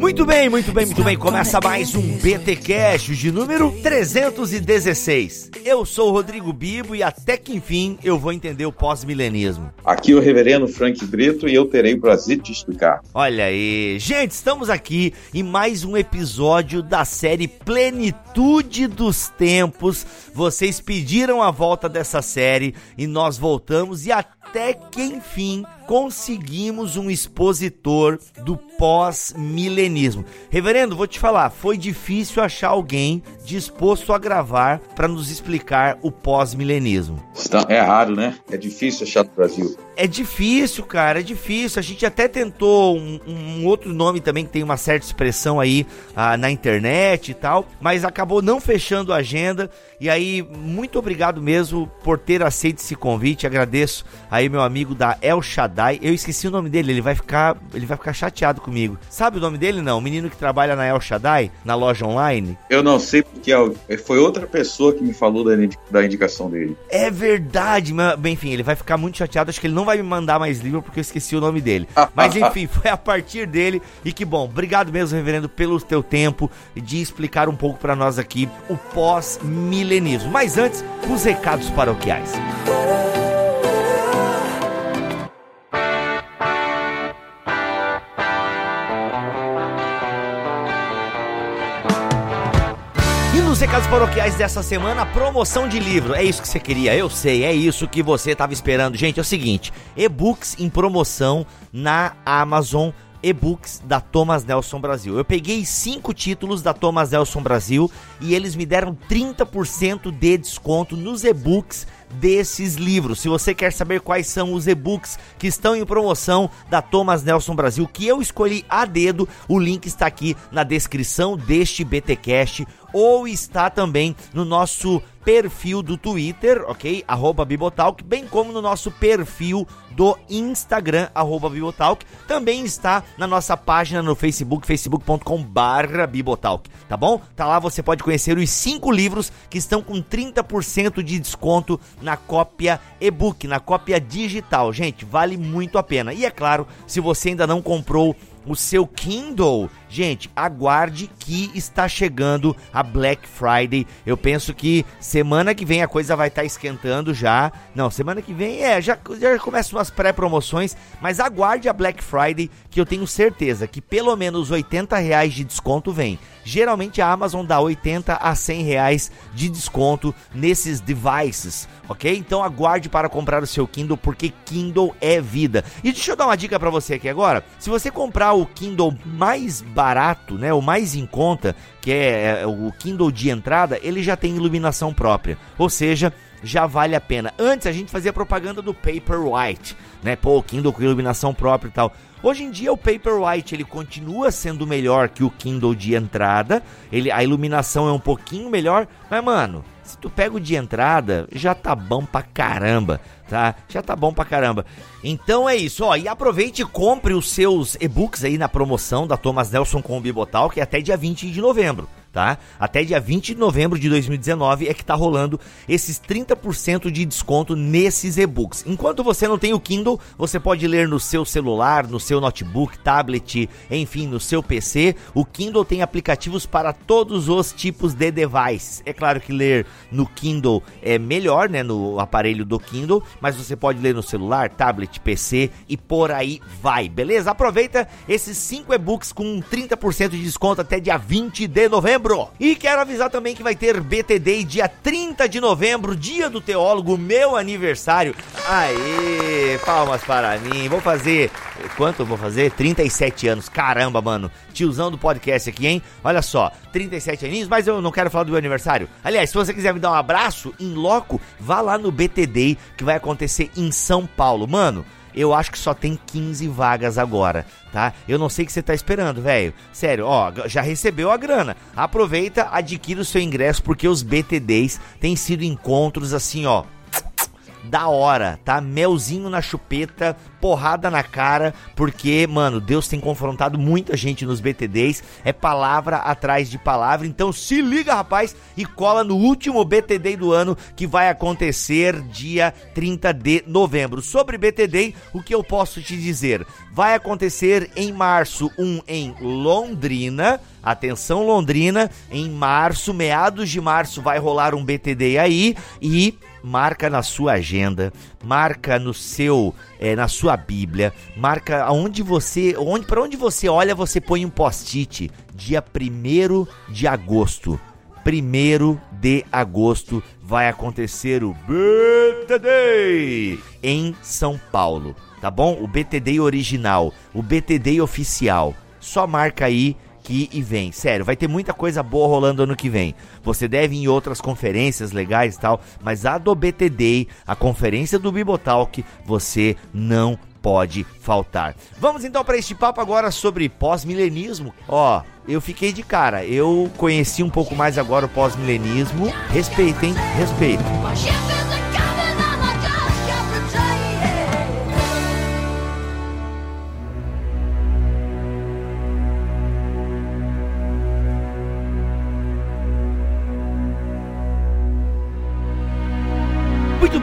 Muito bem, muito bem, muito bem. Começa mais um BT Cash de número 316. Eu sou o Rodrigo Bibo e até que enfim eu vou entender o pós-milenismo. Aqui o reverendo Frank Brito e eu terei o prazer de explicar. Olha aí, gente, estamos aqui em mais um episódio da série Plenitude dos Tempos. Vocês pediram a volta dessa série e nós voltamos e até que enfim conseguimos um expositor do pós-milenismo. Reverendo, vou te falar, foi difícil achar alguém disposto a gravar para nos explicar o pós-milenismo. É raro, né? É difícil achar no Brasil. É difícil, cara, é difícil. A gente até tentou um, um outro nome também que tem uma certa expressão aí ah, na internet e tal, mas acabou não fechando a agenda. E aí, muito obrigado mesmo por ter aceito esse convite. Agradeço aí meu amigo da El Shaddai. Eu esqueci o nome dele, ele vai ficar, ele vai ficar chateado comigo. Sabe o nome dele não? O menino que trabalha na El Shaddai, na loja online? Eu não sei porque é foi outra pessoa que me falou da, da indicação dele. É verdade, mas enfim, ele vai ficar muito chateado. Acho que ele não vai me mandar mais livro porque eu esqueci o nome dele. Mas enfim, foi a partir dele e que bom. Obrigado mesmo, reverendo, pelo teu tempo de explicar um pouco para nós aqui o pós-milenismo. Mas antes, os recados paroquiais. Nos recados paroquiais dessa semana, promoção de livro. É isso que você queria, eu sei, é isso que você estava esperando. Gente, é o seguinte: e-books em promoção na Amazon e-books da Thomas Nelson Brasil. Eu peguei cinco títulos da Thomas Nelson Brasil e eles me deram 30% de desconto nos e-books desses livros. Se você quer saber quais são os e-books que estão em promoção da Thomas Nelson Brasil, que eu escolhi a dedo, o link está aqui na descrição deste BTcast ou está também no nosso perfil do Twitter, ok? Arroba Bibotalk, bem como no nosso perfil do Instagram, arroba Bibotalk. Também está na nossa página no Facebook, facebook.com barra Bibotalk, tá bom? Tá lá, você pode conhecer os cinco livros que estão com 30% de desconto na cópia e-book, na cópia digital. Gente, vale muito a pena. E é claro, se você ainda não comprou o seu Kindle, gente, aguarde que está chegando a Black Friday. Eu penso que semana que vem a coisa vai estar tá esquentando já. Não, semana que vem é, já, já começam as pré-promoções, mas aguarde a Black Friday que eu tenho certeza que pelo menos 80 reais de desconto vem. Geralmente a Amazon dá 80 a 100 reais de desconto nesses devices, ok? Então aguarde para comprar o seu Kindle porque Kindle é vida. E deixa eu dar uma dica para você aqui agora. Se você comprar o Kindle mais barato, né, o mais em conta, que é, é o Kindle de entrada, ele já tem iluminação própria. Ou seja, já vale a pena. Antes a gente fazia propaganda do Paperwhite, né? Pô, o Kindle com iluminação própria e tal. Hoje em dia o Paperwhite ele continua sendo melhor que o Kindle de entrada. Ele, a iluminação é um pouquinho melhor, mas mano, se tu pega o de entrada, já tá bom pra caramba, tá? Já tá bom pra caramba. Então é isso, ó, e aproveite e compre os seus e-books aí na promoção da Thomas Nelson com o Bibotal, que é até dia 20 de novembro tá? Até dia 20 de novembro de 2019 é que tá rolando esses 30% de desconto nesses e-books. Enquanto você não tem o Kindle, você pode ler no seu celular, no seu notebook, tablet, enfim, no seu PC. O Kindle tem aplicativos para todos os tipos de devices. É claro que ler no Kindle é melhor, né, no aparelho do Kindle, mas você pode ler no celular, tablet, PC e por aí vai, beleza? Aproveita esses 5 e-books com 30% de desconto até dia 20 de novembro novembro. E quero avisar também que vai ter BTD dia 30 de novembro, dia do teólogo, meu aniversário. Aê, palmas para mim. Vou fazer. Quanto eu vou fazer? 37 anos. Caramba, mano. Tiozão do podcast aqui, hein? Olha só, 37 aninhos, mas eu não quero falar do meu aniversário. Aliás, se você quiser me dar um abraço em loco, vá lá no BTD que vai acontecer em São Paulo. Mano, eu acho que só tem 15 vagas agora, tá? Eu não sei o que você tá esperando, velho. Sério, ó, já recebeu a grana. Aproveita, adquira o seu ingresso porque os BTDs têm sido encontros assim, ó, da hora, tá? Melzinho na chupeta, porrada na cara, porque, mano, Deus tem confrontado muita gente nos BTDs, é palavra atrás de palavra, então se liga, rapaz, e cola no último BTD do ano que vai acontecer dia 30 de novembro. Sobre BTD, o que eu posso te dizer? Vai acontecer em março, um em Londrina, Atenção Londrina, em março, meados de março vai rolar um BTD aí e marca na sua agenda, marca no seu, é, na sua Bíblia, marca aonde você, onde para onde você olha, você põe um post-it, dia 1 de agosto. 1 de agosto vai acontecer o BTD em São Paulo, tá bom? O BTD original, o BTD oficial. Só marca aí aqui e vem. Sério, vai ter muita coisa boa rolando ano que vem. Você deve ir em outras conferências legais e tal, mas a do BTD, a conferência do Bibotalk, você não pode faltar. Vamos então para este papo agora sobre pós-milenismo. Ó, eu fiquei de cara, eu conheci um pouco mais agora o pós-milenismo. Respeitem, respeitem. Muito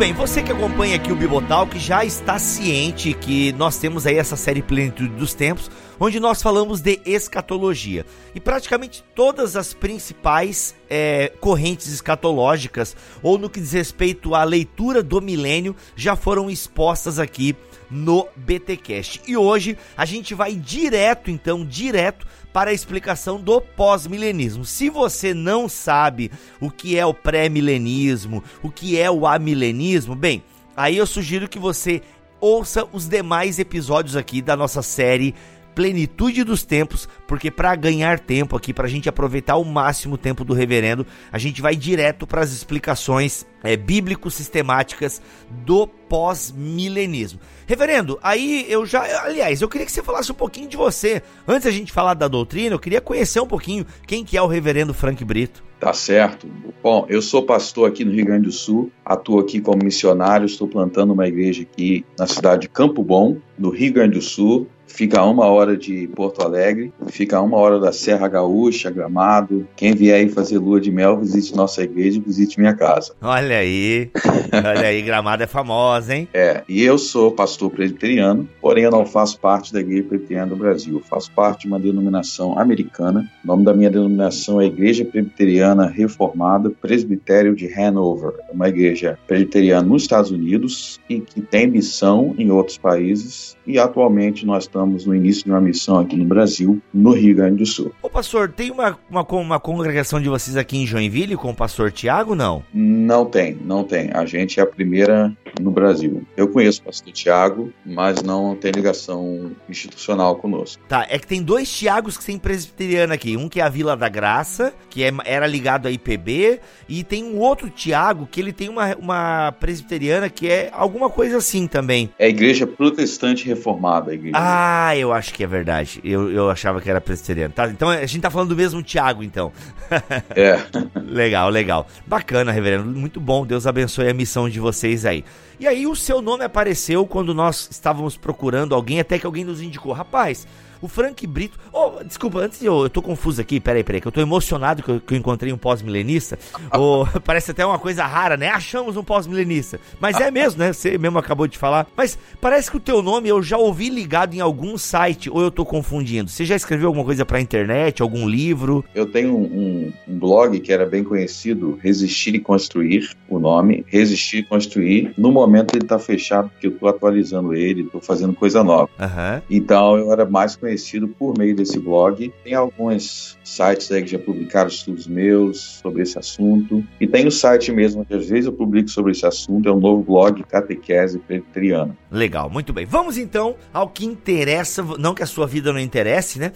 bem, você que acompanha aqui o Bibotal, que já está ciente que nós temos aí essa série Plenitude dos Tempos, onde nós falamos de escatologia. E praticamente todas as principais é, correntes escatológicas, ou no que diz respeito à leitura do milênio, já foram expostas aqui no BTcast. E hoje a gente vai direto, então, direto para a explicação do pós-milenismo. Se você não sabe o que é o pré-milenismo, o que é o amilenismo, bem, aí eu sugiro que você ouça os demais episódios aqui da nossa série plenitude dos tempos, porque para ganhar tempo aqui, para a gente aproveitar o máximo tempo do reverendo, a gente vai direto para as explicações é, bíblico-sistemáticas do pós-milenismo. Reverendo, aí eu já. Aliás, eu queria que você falasse um pouquinho de você. Antes da gente falar da doutrina, eu queria conhecer um pouquinho quem que é o reverendo Frank Brito. Tá certo. Bom, eu sou pastor aqui no Rio Grande do Sul, atuo aqui como missionário, estou plantando uma igreja aqui na cidade de Campo Bom, no Rio Grande do Sul fica a uma hora de Porto Alegre, fica a uma hora da Serra Gaúcha, Gramado. Quem vier aí fazer lua de mel, visite nossa igreja, visite minha casa. Olha aí, olha aí, Gramado é famosa, hein? É, e eu sou pastor presbiteriano, porém eu não faço parte da Igreja Presbiteriana do Brasil. Eu faço parte de uma denominação americana. O nome da minha denominação é Igreja Presbiteriana Reformada Presbitério de Hanover. É uma igreja presbiteriana nos Estados Unidos e que tem missão em outros países. E atualmente nós estamos estamos no início de uma missão aqui no Brasil, no Rio Grande do Sul. Ô pastor, tem uma, uma, uma congregação de vocês aqui em Joinville com o pastor Tiago, não? Não tem, não tem. A gente é a primeira no Brasil. Eu conheço o pastor Tiago, mas não tem ligação institucional conosco. Tá, é que tem dois Tiagos que tem presbiteriano aqui. Um que é a Vila da Graça, que é, era ligado à IPB, e tem um outro Tiago que ele tem uma, uma presbiteriana que é alguma coisa assim também. É a Igreja Protestante Reformada. A igreja. Ah, ah, eu acho que é verdade. Eu, eu achava que era presbiteriano. Tá, então a gente tá falando do mesmo Tiago, então. É. legal, legal. Bacana, reverendo. Muito bom. Deus abençoe a missão de vocês aí. E aí o seu nome apareceu quando nós estávamos procurando alguém, até que alguém nos indicou. Rapaz, o Frank Brito. Oh, desculpa, antes de eu, eu tô confuso aqui, peraí, peraí, que eu tô emocionado que eu, que eu encontrei um pós-milenista. oh, parece até uma coisa rara, né? Achamos um pós-milenista. Mas é mesmo, né? Você mesmo acabou de falar. Mas parece que o teu nome eu já ouvi ligado em algum site, ou eu tô confundindo. Você já escreveu alguma coisa pra internet, algum livro? Eu tenho um, um blog que era bem conhecido, Resistir e Construir, o nome, Resistir e Construir. No momento ele tá fechado, porque eu tô atualizando ele, tô fazendo coisa nova. Uhum. Então eu era mais conhecido por meio desse blog. Tem alguns sites aí que já publicaram estudos meus sobre esse assunto. E tem o site mesmo, que às vezes eu publico sobre esse assunto, é o novo blog Catequese Preteriana. Legal, muito bem. Vamos então ao que interessa, não que a sua vida não interesse, né?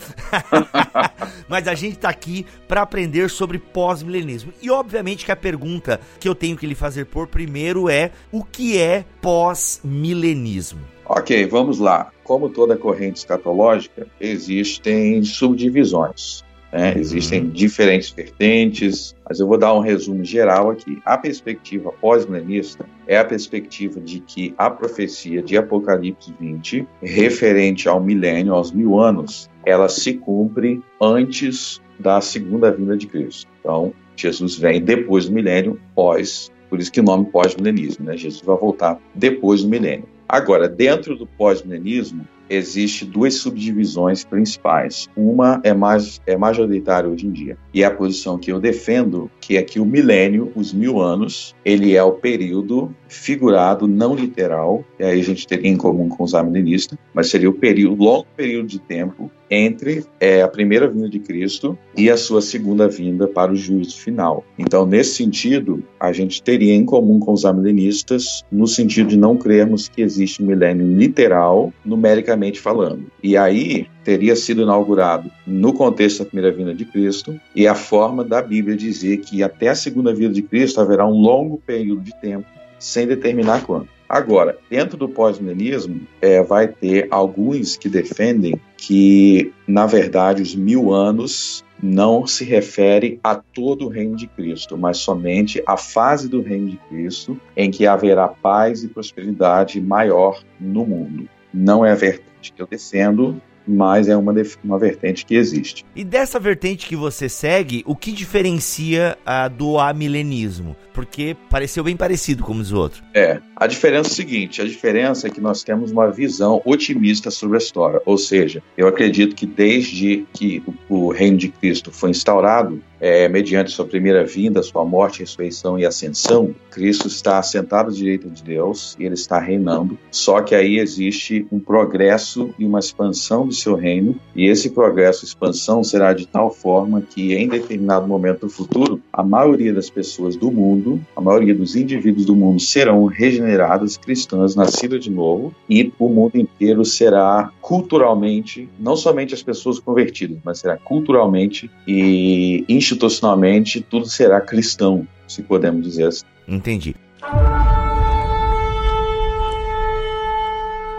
Mas a gente está aqui para aprender sobre pós-milenismo. E obviamente que a pergunta que eu tenho que lhe fazer por primeiro é: o que é pós-milenismo? Ok, vamos lá. Como toda corrente escatológica, existem subdivisões. Né? Uhum. Existem diferentes vertentes, mas eu vou dar um resumo geral aqui. A perspectiva pós-milenista é a perspectiva de que a profecia de Apocalipse 20, referente ao milênio, aos mil anos, ela se cumpre antes da segunda vinda de Cristo. Então, Jesus vem depois do milênio, pós, por isso que o nome pós-milenismo, né? Jesus vai voltar depois do milênio. Agora, dentro do pós-milenismo, existe duas subdivisões principais. Uma é mais é majoritária hoje em dia e é a posição que eu defendo, que é que o milênio, os mil anos, ele é o período figurado, não literal. E aí a gente teria em comum com os amilenistas, mas seria o período, longo período de tempo entre é, a primeira vinda de Cristo e a sua segunda vinda para o juízo final. Então, nesse sentido, a gente teria em comum com os amilenistas no sentido de não crermos que existe um milênio literal, numericamente falando. E aí teria sido inaugurado no contexto da primeira vinda de Cristo e a forma da Bíblia dizer que até a segunda vinda de Cristo haverá um longo período de tempo sem determinar quando. Agora, dentro do pós-milenismo, é, vai ter alguns que defendem que, na verdade, os mil anos não se refere a todo o reino de Cristo, mas somente à fase do reino de Cristo em que haverá paz e prosperidade maior no mundo. Não é a vertente que eu defendo, mas é uma, uma vertente que existe. E dessa vertente que você segue, o que diferencia a do amilenismo? Porque pareceu bem parecido como os outros. É, a diferença é a seguinte, a diferença é que nós temos uma visão otimista sobre a história, ou seja, eu acredito que desde que o, o reino de Cristo foi instaurado, é, mediante sua primeira vinda, sua morte, ressurreição e ascensão, Cristo está assentado à direita de Deus e ele está reinando. Só que aí existe um progresso e uma expansão do seu reino, e esse progresso e expansão será de tal forma que em determinado momento do futuro, a maioria das pessoas do mundo, a maioria dos indivíduos do mundo serão regeneradas, cristãs, nascidas de novo, e o mundo inteiro será culturalmente, não somente as pessoas convertidas, mas será culturalmente e institucionalmente tudo será cristão, se podemos dizer assim. Entendi.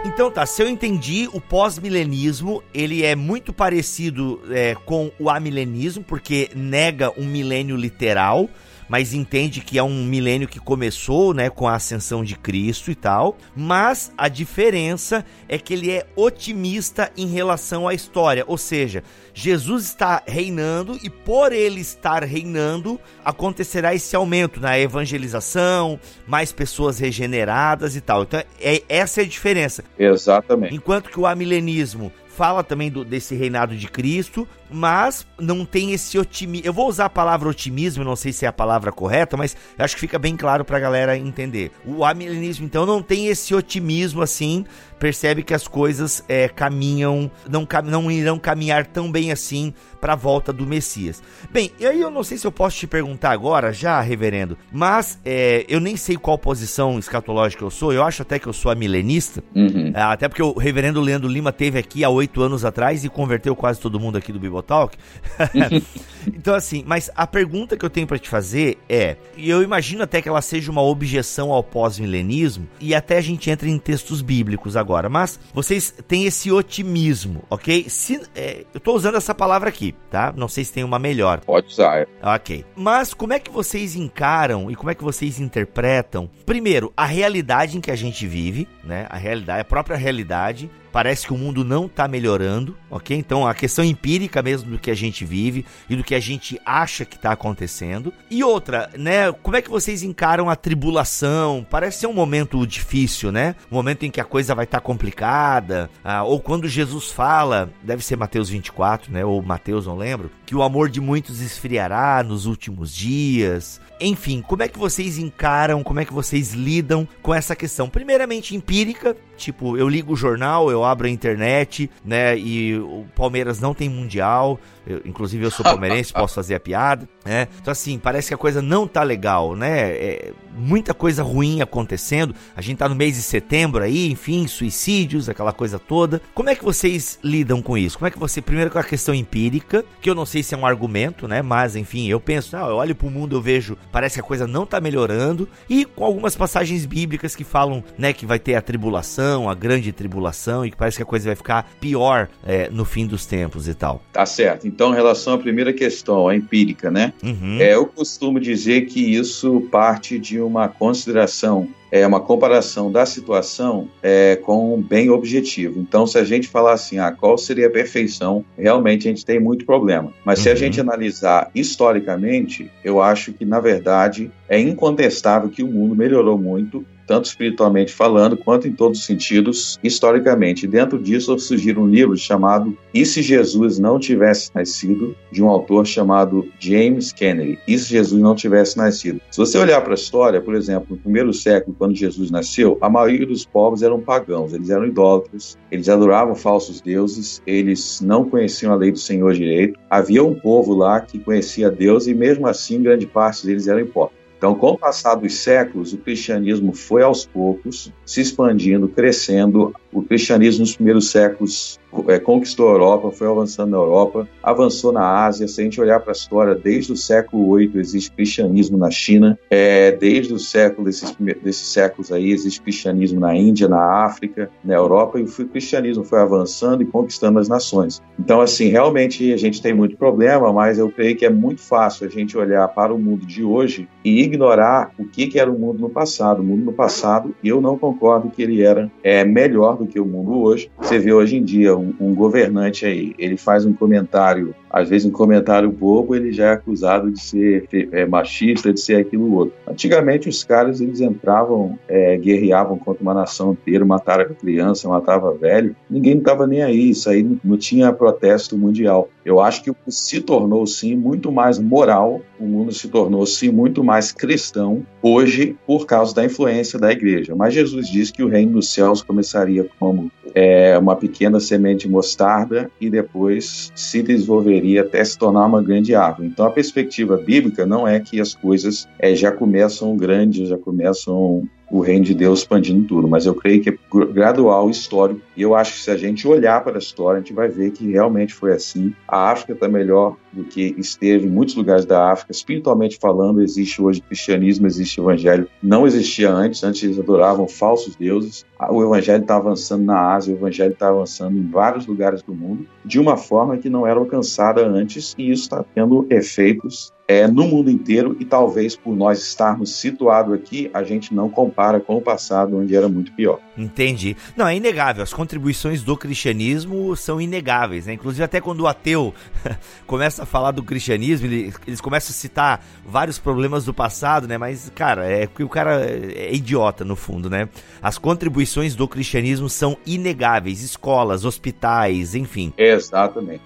Então tá, se eu entendi, o pós-milenismo ele é muito parecido é, com o amilenismo, porque nega um milênio literal, mas entende que é um milênio que começou, né, com a ascensão de Cristo e tal. Mas a diferença é que ele é otimista em relação à história, ou seja, Jesus está reinando e por ele estar reinando, acontecerá esse aumento na evangelização, mais pessoas regeneradas e tal. Então, é, essa é a diferença. Exatamente. Enquanto que o amilenismo fala também do, desse reinado de Cristo, mas não tem esse otimismo. Eu vou usar a palavra otimismo, não sei se é a palavra correta, mas acho que fica bem claro pra galera entender. O amilenismo, então, não tem esse otimismo assim, percebe que as coisas é, caminham, não, não irão caminhar tão bem assim para a volta do Messias. Bem, e aí eu não sei se eu posso te perguntar agora, já, reverendo, mas é, eu nem sei qual posição escatológica eu sou, eu acho até que eu sou amilenista, uhum. Até porque o reverendo Leandro Lima teve aqui há oito anos atrás e converteu quase todo mundo aqui do Bibotalk. então, assim, mas a pergunta que eu tenho para te fazer é, e eu imagino até que ela seja uma objeção ao pós-milenismo, e até a gente entra em textos bíblicos agora, mas vocês têm esse otimismo, ok? Se, é, eu tô usando essa palavra aqui, tá? Não sei se tem uma melhor. Pode usar. É. Ok. Mas como é que vocês encaram e como é que vocês interpretam, primeiro, a realidade em que a gente vive, né? A realidade, a própria realidade parece que o mundo não está melhorando, ok? Então a questão empírica mesmo do que a gente vive e do que a gente acha que está acontecendo. E outra, né? Como é que vocês encaram a tribulação? Parece ser um momento difícil, né? Um momento em que a coisa vai estar tá complicada. Ah, ou quando Jesus fala, deve ser Mateus 24, né? Ou Mateus, não lembro, que o amor de muitos esfriará nos últimos dias. Enfim, como é que vocês encaram, como é que vocês lidam com essa questão? Primeiramente empírica, tipo, eu ligo o jornal, eu abro a internet, né, e o Palmeiras não tem mundial, eu, inclusive eu sou palmeirense, posso fazer a piada, né? Então assim, parece que a coisa não tá legal, né? É, muita coisa ruim acontecendo. A gente tá no mês de setembro aí, enfim, suicídios, aquela coisa toda. Como é que vocês lidam com isso? Como é que você, primeiro com a questão empírica, que eu não sei se é um argumento, né? Mas enfim, eu penso, não, eu olho pro mundo, eu vejo, parece que a coisa não tá melhorando, e com algumas passagens bíblicas que falam, né, que vai ter a tribulação, a grande tribulação e que parece que a coisa vai ficar pior é, no fim dos tempos e tal. Tá certo. Então, em relação à primeira questão, a empírica, né? Uhum. É, eu costumo dizer que isso parte de uma consideração é uma comparação da situação é, com um bem objetivo. Então, se a gente falar assim, ah, qual seria a perfeição, realmente a gente tem muito problema. Mas uhum. se a uhum. gente analisar historicamente, eu acho que, na verdade, é incontestável que o mundo melhorou muito tanto espiritualmente falando, quanto em todos os sentidos, historicamente. Dentro disso surgiu um livro chamado E se Jesus não tivesse nascido, de um autor chamado James Kennedy. E se Jesus não tivesse nascido? Se você olhar para a história, por exemplo, no primeiro século, quando Jesus nasceu, a maioria dos povos eram pagãos, eles eram idólatras, eles adoravam falsos deuses, eles não conheciam a lei do Senhor direito. Havia um povo lá que conhecia Deus e mesmo assim grande parte deles eram hipócritas. Então, com o passar dos séculos, o cristianismo foi aos poucos se expandindo, crescendo. O cristianismo nos primeiros séculos é, conquistou a Europa, foi avançando na Europa, avançou na Ásia. Se a gente olhar para a história, desde o século VIII existe cristianismo na China, é, desde o século desses, desses séculos aí existe cristianismo na Índia, na África, na Europa, e o cristianismo foi avançando e conquistando as nações. Então, assim, realmente a gente tem muito problema, mas eu creio que é muito fácil a gente olhar para o mundo de hoje e ignorar o que, que era o mundo no passado. O mundo no passado, eu não concordo que ele era é, melhor do que o mundo hoje. Você vê hoje em dia um, um governante aí, ele faz um comentário às vezes um comentário bobo ele já é acusado de ser é, machista, de ser aquilo outro. Antigamente os caras eles entravam, é, guerreavam contra uma nação inteira, mataram criança, matava velho, ninguém estava nem aí, isso aí não, não tinha protesto mundial. Eu acho que se tornou sim muito mais moral, o mundo se tornou sim muito mais cristão hoje por causa da influência da igreja. Mas Jesus disse que o reino dos céus começaria como é, uma pequena semente de mostarda e depois se desenvolveria até se tornar uma grande árvore. Então a perspectiva bíblica não é que as coisas é, já começam grandes, já começam o reino de Deus expandindo tudo, mas eu creio que é gradual, histórico, e eu acho que se a gente olhar para a história, a gente vai ver que realmente foi assim. A África está melhor do que esteve em muitos lugares da África, espiritualmente falando, existe hoje cristianismo, existe evangelho, não existia antes, antes eles adoravam falsos deuses, o evangelho está avançando na Ásia, o evangelho está avançando em vários lugares do mundo, de uma forma que não era alcançada antes, e isso está tendo efeitos é, no mundo inteiro e talvez por nós estarmos situados aqui, a gente não compara com o passado, onde era muito pior. Entendi. Não, é inegável. As contribuições do cristianismo são inegáveis. Né? Inclusive, até quando o ateu começa a falar do cristianismo, ele, eles começam a citar vários problemas do passado, né? Mas, cara, é que o cara é idiota, no fundo, né? As contribuições do cristianismo são inegáveis. Escolas, hospitais, enfim. Exatamente.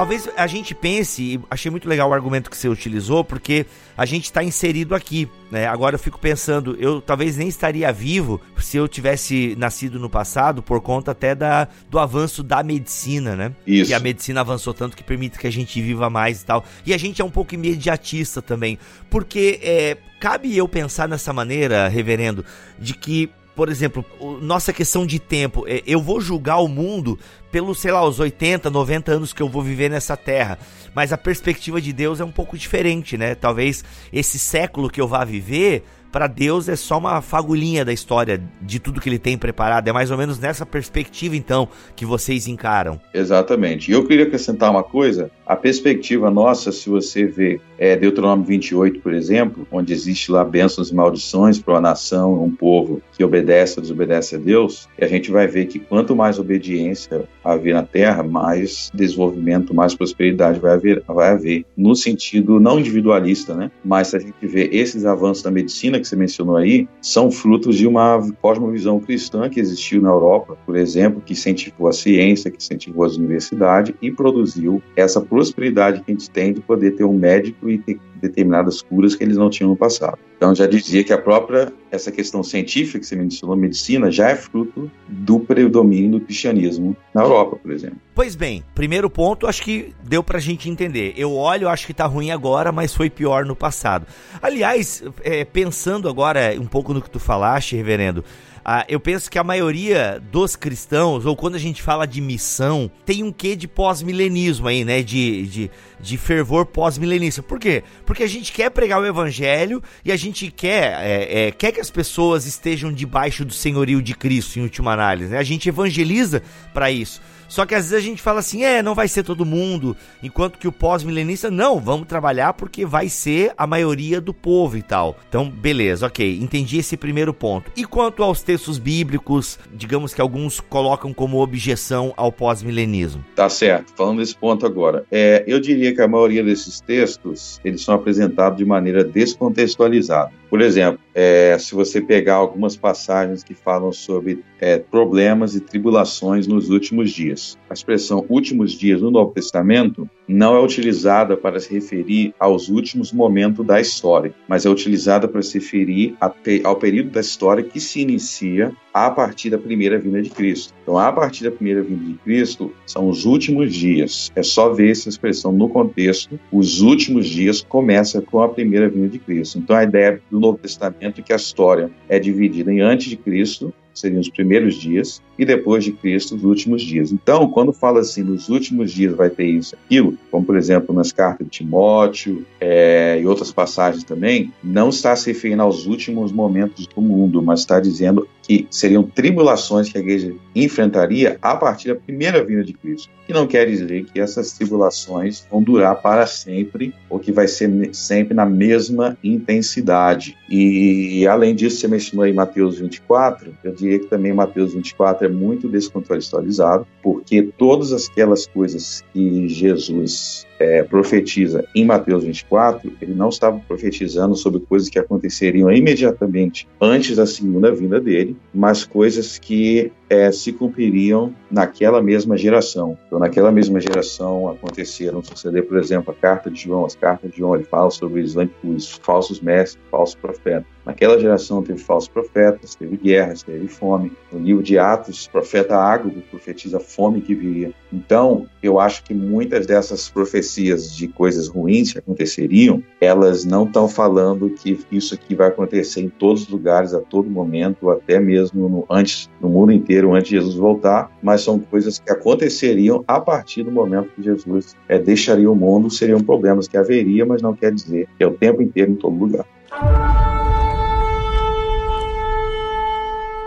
Talvez a gente pense, achei muito legal o argumento que você utilizou, porque a gente está inserido aqui. Né? Agora eu fico pensando, eu talvez nem estaria vivo se eu tivesse nascido no passado, por conta até da, do avanço da medicina, né? Isso. Que a medicina avançou tanto que permite que a gente viva mais e tal. E a gente é um pouco imediatista também, porque é, cabe eu pensar nessa maneira, reverendo, de que por exemplo, nossa questão de tempo, é, eu vou julgar o mundo pelos, sei lá, os 80, 90 anos que eu vou viver nessa terra. Mas a perspectiva de Deus é um pouco diferente, né? Talvez esse século que eu vá viver para Deus é só uma fagulhinha da história de tudo que ele tem preparado. É mais ou menos nessa perspectiva, então, que vocês encaram. Exatamente. E eu queria acrescentar uma coisa. A perspectiva nossa, se você vê é, Deuteronômio 28, por exemplo, onde existe lá bênçãos e maldições para uma nação, um povo que obedece ou desobedece a Deus, e a gente vai ver que quanto mais obediência haver na terra, mais desenvolvimento, mais prosperidade vai haver, vai haver. No sentido não individualista, né? Mas se a gente vê esses avanços da medicina que você mencionou aí são frutos de uma cosmovisão cristã que existiu na Europa, por exemplo, que incentivou a ciência, que incentivou as universidades e produziu essa prosperidade que a gente tem de poder ter um médico e ter determinadas curas que eles não tinham no passado. Então já dizia que a própria essa questão científica que você mencionou, medicina, já é fruto do predomínio do cristianismo na Europa, por exemplo. Pois bem, primeiro ponto, acho que deu pra gente entender. Eu olho, acho que tá ruim agora, mas foi pior no passado. Aliás, é, pensando agora um pouco no que tu falaste, reverendo, Ah, eu penso que a maioria dos cristãos, ou quando a gente fala de missão, tem um quê de pós-milenismo aí, né? De, de, de fervor pós-milenista. Por quê? Porque a gente quer pregar o evangelho e a gente quer, é, é, quer que as pessoas estejam debaixo do senhorio de Cristo, em última análise. Né? A gente evangeliza para isso. Só que às vezes a gente fala assim, é, não vai ser todo mundo, enquanto que o pós-milenista, não, vamos trabalhar porque vai ser a maioria do povo e tal. Então, beleza, ok, entendi esse primeiro ponto. E quanto aos textos bíblicos, digamos que alguns colocam como objeção ao pós-milenismo? Tá certo, falando desse ponto agora. É, eu diria que a maioria desses textos, eles são apresentados de maneira descontextualizada. Por exemplo, é, se você pegar algumas passagens que falam sobre é, problemas e tribulações nos últimos dias, a expressão últimos dias no Novo Testamento não é utilizada para se referir aos últimos momentos da história, mas é utilizada para se referir ao período da história que se inicia a partir da primeira vinda de Cristo. Então, a partir da primeira vinda de Cristo, são os últimos dias. É só ver essa expressão no contexto. Os últimos dias começa com a primeira vinda de Cristo. Então, a ideia do Novo Testamento é que a história é dividida em antes de Cristo, seriam os primeiros dias, e depois de Cristo, os últimos dias. Então, quando fala assim, nos últimos dias vai ter isso, aquilo, como por exemplo nas cartas de Timóteo é, e outras passagens também, não está se referindo aos últimos momentos do mundo, mas está dizendo que seriam tribulações que a igreja enfrentaria a partir da primeira vinda de Cristo. Que não quer dizer que essas tribulações vão durar para sempre ou que vai ser sempre na mesma intensidade. E além disso, você mencionou em Mateus 24, eu diria que também Mateus 24 é muito descontextualizado, porque todas aquelas coisas que Jesus é, profetiza em Mateus 24, ele não estava profetizando sobre coisas que aconteceriam imediatamente antes da segunda vinda dele, mas coisas que é, se cumpririam naquela mesma geração. Então, naquela mesma geração aconteceram, suceder, por exemplo, a carta de João. As cartas de João ele fala sobre os, os falsos mestres, falsos profetas. Naquela geração teve falsos profetas, teve guerras, teve fome. No livro de Atos, o profeta Ágobo profetiza a fome que viria. Então, eu acho que muitas dessas profecias de coisas ruins que aconteceriam, elas não estão falando que isso aqui vai acontecer em todos os lugares, a todo momento, até mesmo no, antes, no mundo inteiro, antes de Jesus voltar, mas são coisas que aconteceriam a partir do momento que Jesus é, deixaria o mundo, seriam problemas que haveria, mas não quer dizer que é o tempo inteiro em todo lugar.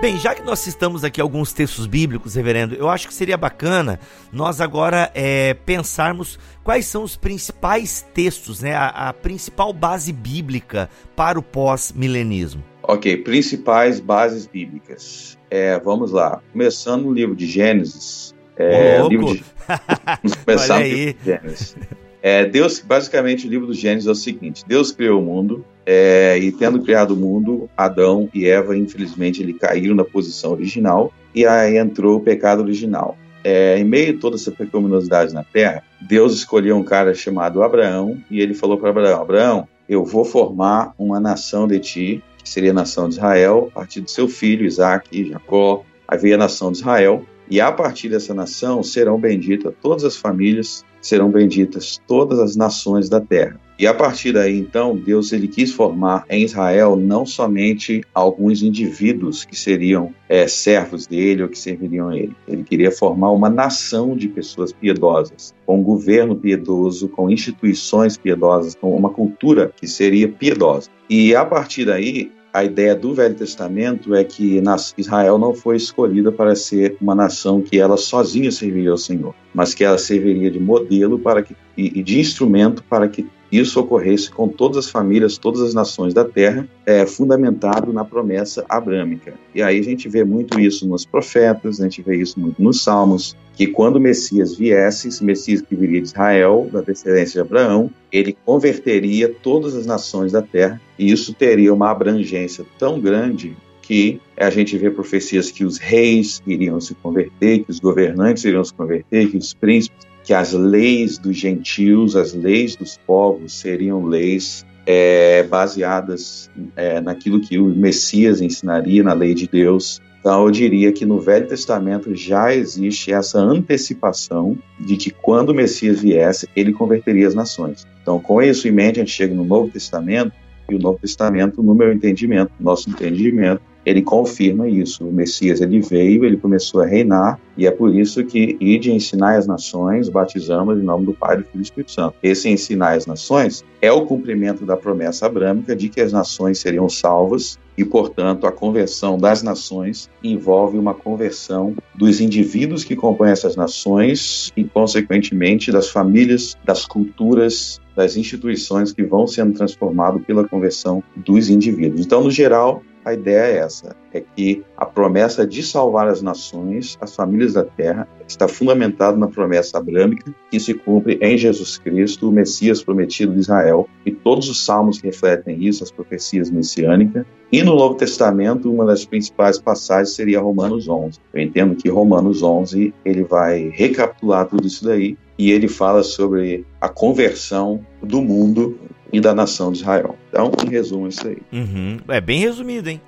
Bem, já que nós citamos aqui alguns textos bíblicos, reverendo, eu acho que seria bacana nós agora é, pensarmos quais são os principais textos, né, a, a principal base bíblica para o pós-milenismo. Ok, principais bases bíblicas. É, vamos lá. Começando no livro de Gênesis. É, Ô, livro de... Vamos começar no livro de Gênesis. É, Deus, basicamente, o livro do Gênesis é o seguinte: Deus criou o mundo, é, e tendo criado o mundo, Adão e Eva, infelizmente, ele caíram na posição original e aí entrou o pecado original. É, em meio a toda essa pecaminosidade na terra, Deus escolheu um cara chamado Abraão e ele falou para Abraão: Abraão, eu vou formar uma nação de ti, que seria a nação de Israel, a partir do seu filho Isaac e Jacó. Veio a nação de Israel, e a partir dessa nação serão benditas todas as famílias, serão benditas todas as nações da terra. E a partir daí, então, Deus ele quis formar em Israel não somente alguns indivíduos que seriam é, servos dele ou que serviriam a ele. Ele queria formar uma nação de pessoas piedosas, com um governo piedoso, com instituições piedosas, com uma cultura que seria piedosa. E a partir daí, a ideia do Velho Testamento é que Israel não foi escolhida para ser uma nação que ela sozinha serviria ao Senhor, mas que ela serviria de modelo para que, e de instrumento para que isso ocorresse com todas as famílias, todas as nações da terra, é, fundamentado na promessa abrâmica. E aí a gente vê muito isso nos profetas, a gente vê isso muito nos salmos, que quando o Messias viesse, esse Messias que viria de Israel, da descendência de Abraão, ele converteria todas as nações da terra, e isso teria uma abrangência tão grande que a gente vê profecias que os reis iriam se converter, que os governantes iriam se converter, que os príncipes que as leis dos gentios, as leis dos povos, seriam leis é, baseadas é, naquilo que o Messias ensinaria na lei de Deus. Então, eu diria que no Velho Testamento já existe essa antecipação de que quando o Messias viesse, ele converteria as nações. Então, com isso em mente, a gente chega no Novo Testamento, e o Novo Testamento, no meu entendimento, nosso entendimento, ele confirma isso. O Messias ele veio, ele começou a reinar, e é por isso que ide ensinar as nações, batizamos em nome do Pai, do Filho e do Espírito Santo. Esse ensinar as nações é o cumprimento da promessa abrâmica de que as nações seriam salvas e, portanto, a conversão das nações envolve uma conversão dos indivíduos que compõem essas nações e, consequentemente, das famílias, das culturas, das instituições que vão sendo transformadas pela conversão dos indivíduos. Então, no geral, a ideia é essa: é que a promessa de salvar as nações, as famílias da terra, está fundamentada na promessa abrâmica que se cumpre em Jesus Cristo, o Messias prometido de Israel. E todos os salmos refletem isso, as profecias messiânicas. E no Novo Testamento, uma das principais passagens seria Romanos 11. Eu entendo que Romanos 11 ele vai recapitular tudo isso daí e ele fala sobre a conversão do mundo e da nação de Israel. Então, em resumo, é isso aí. Uhum. É bem resumido, hein?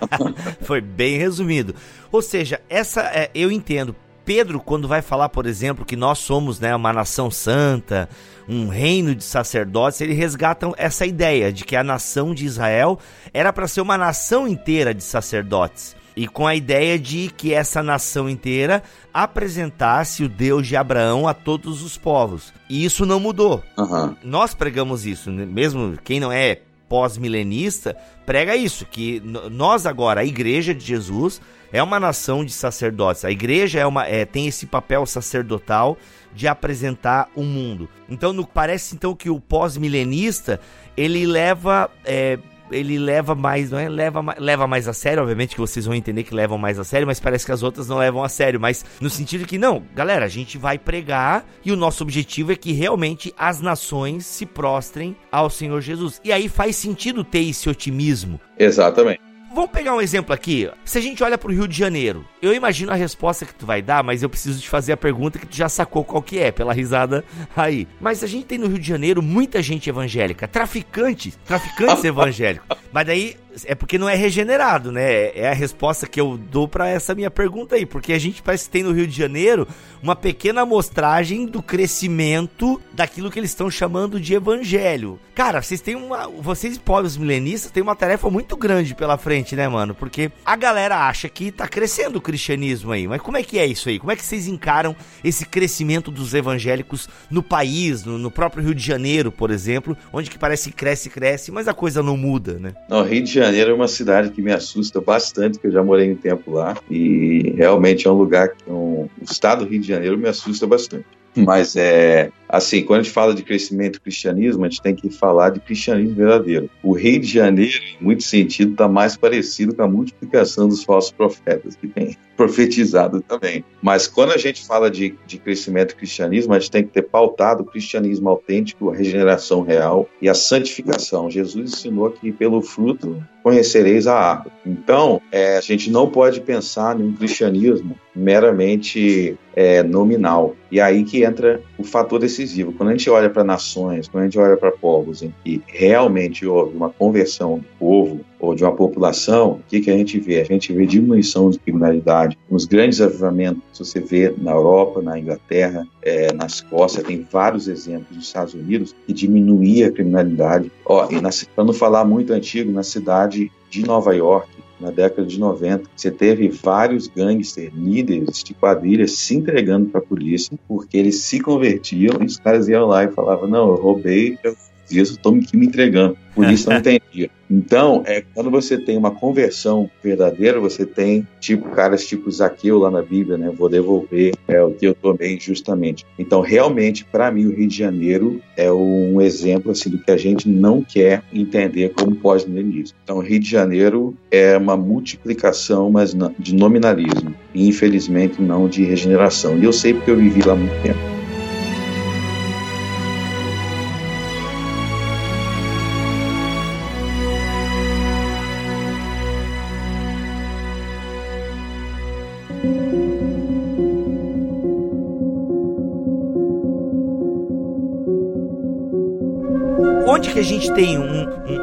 Foi bem resumido. Ou seja, essa é, eu entendo. Pedro, quando vai falar, por exemplo, que nós somos né, uma nação santa, um reino de sacerdotes, ele resgata essa ideia de que a nação de Israel era para ser uma nação inteira de sacerdotes e com a ideia de que essa nação inteira apresentasse o Deus de Abraão a todos os povos. E isso não mudou. Uhum. Nós pregamos isso, né? mesmo quem não é pós-milenista, prega isso, que nós agora, a igreja de Jesus, é uma nação de sacerdotes. A igreja é uma, é, tem esse papel sacerdotal de apresentar o mundo. Então, no, parece então que o pós-milenista ele leva é, ele leva mais, não é? Leva, leva mais a sério, obviamente que vocês vão entender que levam mais a sério, mas parece que as outras não levam a sério, mas no sentido que não, galera, a gente vai pregar e o nosso objetivo é que realmente as nações se prostrem ao Senhor Jesus. E aí faz sentido ter esse otimismo. Exatamente. Vamos pegar um exemplo aqui. Se a gente olha para o Rio de Janeiro, eu imagino a resposta que tu vai dar, mas eu preciso te fazer a pergunta que tu já sacou qual que é, pela risada aí. Mas a gente tem no Rio de Janeiro muita gente evangélica, traficantes, traficantes evangélicos. Mas daí é porque não é regenerado, né? É a resposta que eu dou para essa minha pergunta aí, porque a gente parece que tem no Rio de Janeiro uma pequena amostragem do crescimento daquilo que eles estão chamando de evangelho. Cara, vocês têm uma, vocês pobres milenistas têm uma tarefa muito grande pela frente, né, mano? Porque a galera acha que tá crescendo o cristianismo aí, mas como é que é isso aí? Como é que vocês encaram esse crescimento dos evangélicos no país, no, no próprio Rio de Janeiro, por exemplo, onde que parece que cresce, cresce, mas a coisa não muda, né? No Rio de Janeiro é uma cidade que me assusta bastante, que eu já morei um tempo lá, e realmente é um lugar que um, o estado do Rio de Janeiro me assusta bastante. Mas é assim, quando a gente fala de crescimento cristianismo, a gente tem que falar de cristianismo verdadeiro. O Rio de Janeiro, em muito sentido, está mais parecido com a multiplicação dos falsos profetas que tem profetizado também. Mas quando a gente fala de, de crescimento cristianismo, a gente tem que ter pautado o cristianismo autêntico, a regeneração real e a santificação. Jesus ensinou que pelo fruto conhecereis a árvore. Então, é, a gente não pode pensar em um cristianismo meramente é, nominal. E aí que entra o fator decisivo. Quando a gente olha para nações, quando a gente olha para povos em que realmente houve uma conversão do povo ou de uma população, o que, que a gente vê? A gente vê diminuição de criminalidade. Nos grandes avivamentos, você vê na Europa, na Inglaterra, é, na Escócia, tem vários exemplos nos Estados Unidos que diminuía a criminalidade. Para não falar muito antigo, na cidade de Nova York, na década de 90, você teve vários gangsters, líderes de quadrilhas se entregando para a polícia porque eles se convertiam e os caras iam lá e falavam: Não, eu roubei, eu isso, estou me entregando. A polícia não entendia. Então, é, quando você tem uma conversão verdadeira, você tem tipo caras tipo Zaqueu lá na Bíblia, né? Vou devolver é, o que eu tomei injustamente. Então, realmente, para mim, o Rio de Janeiro é um exemplo assim do que a gente não quer entender como pós-milenismo. Então, o Rio de Janeiro é uma multiplicação, mas de nominalismo e infelizmente não de regeneração. E eu sei porque eu vivi lá muito tempo.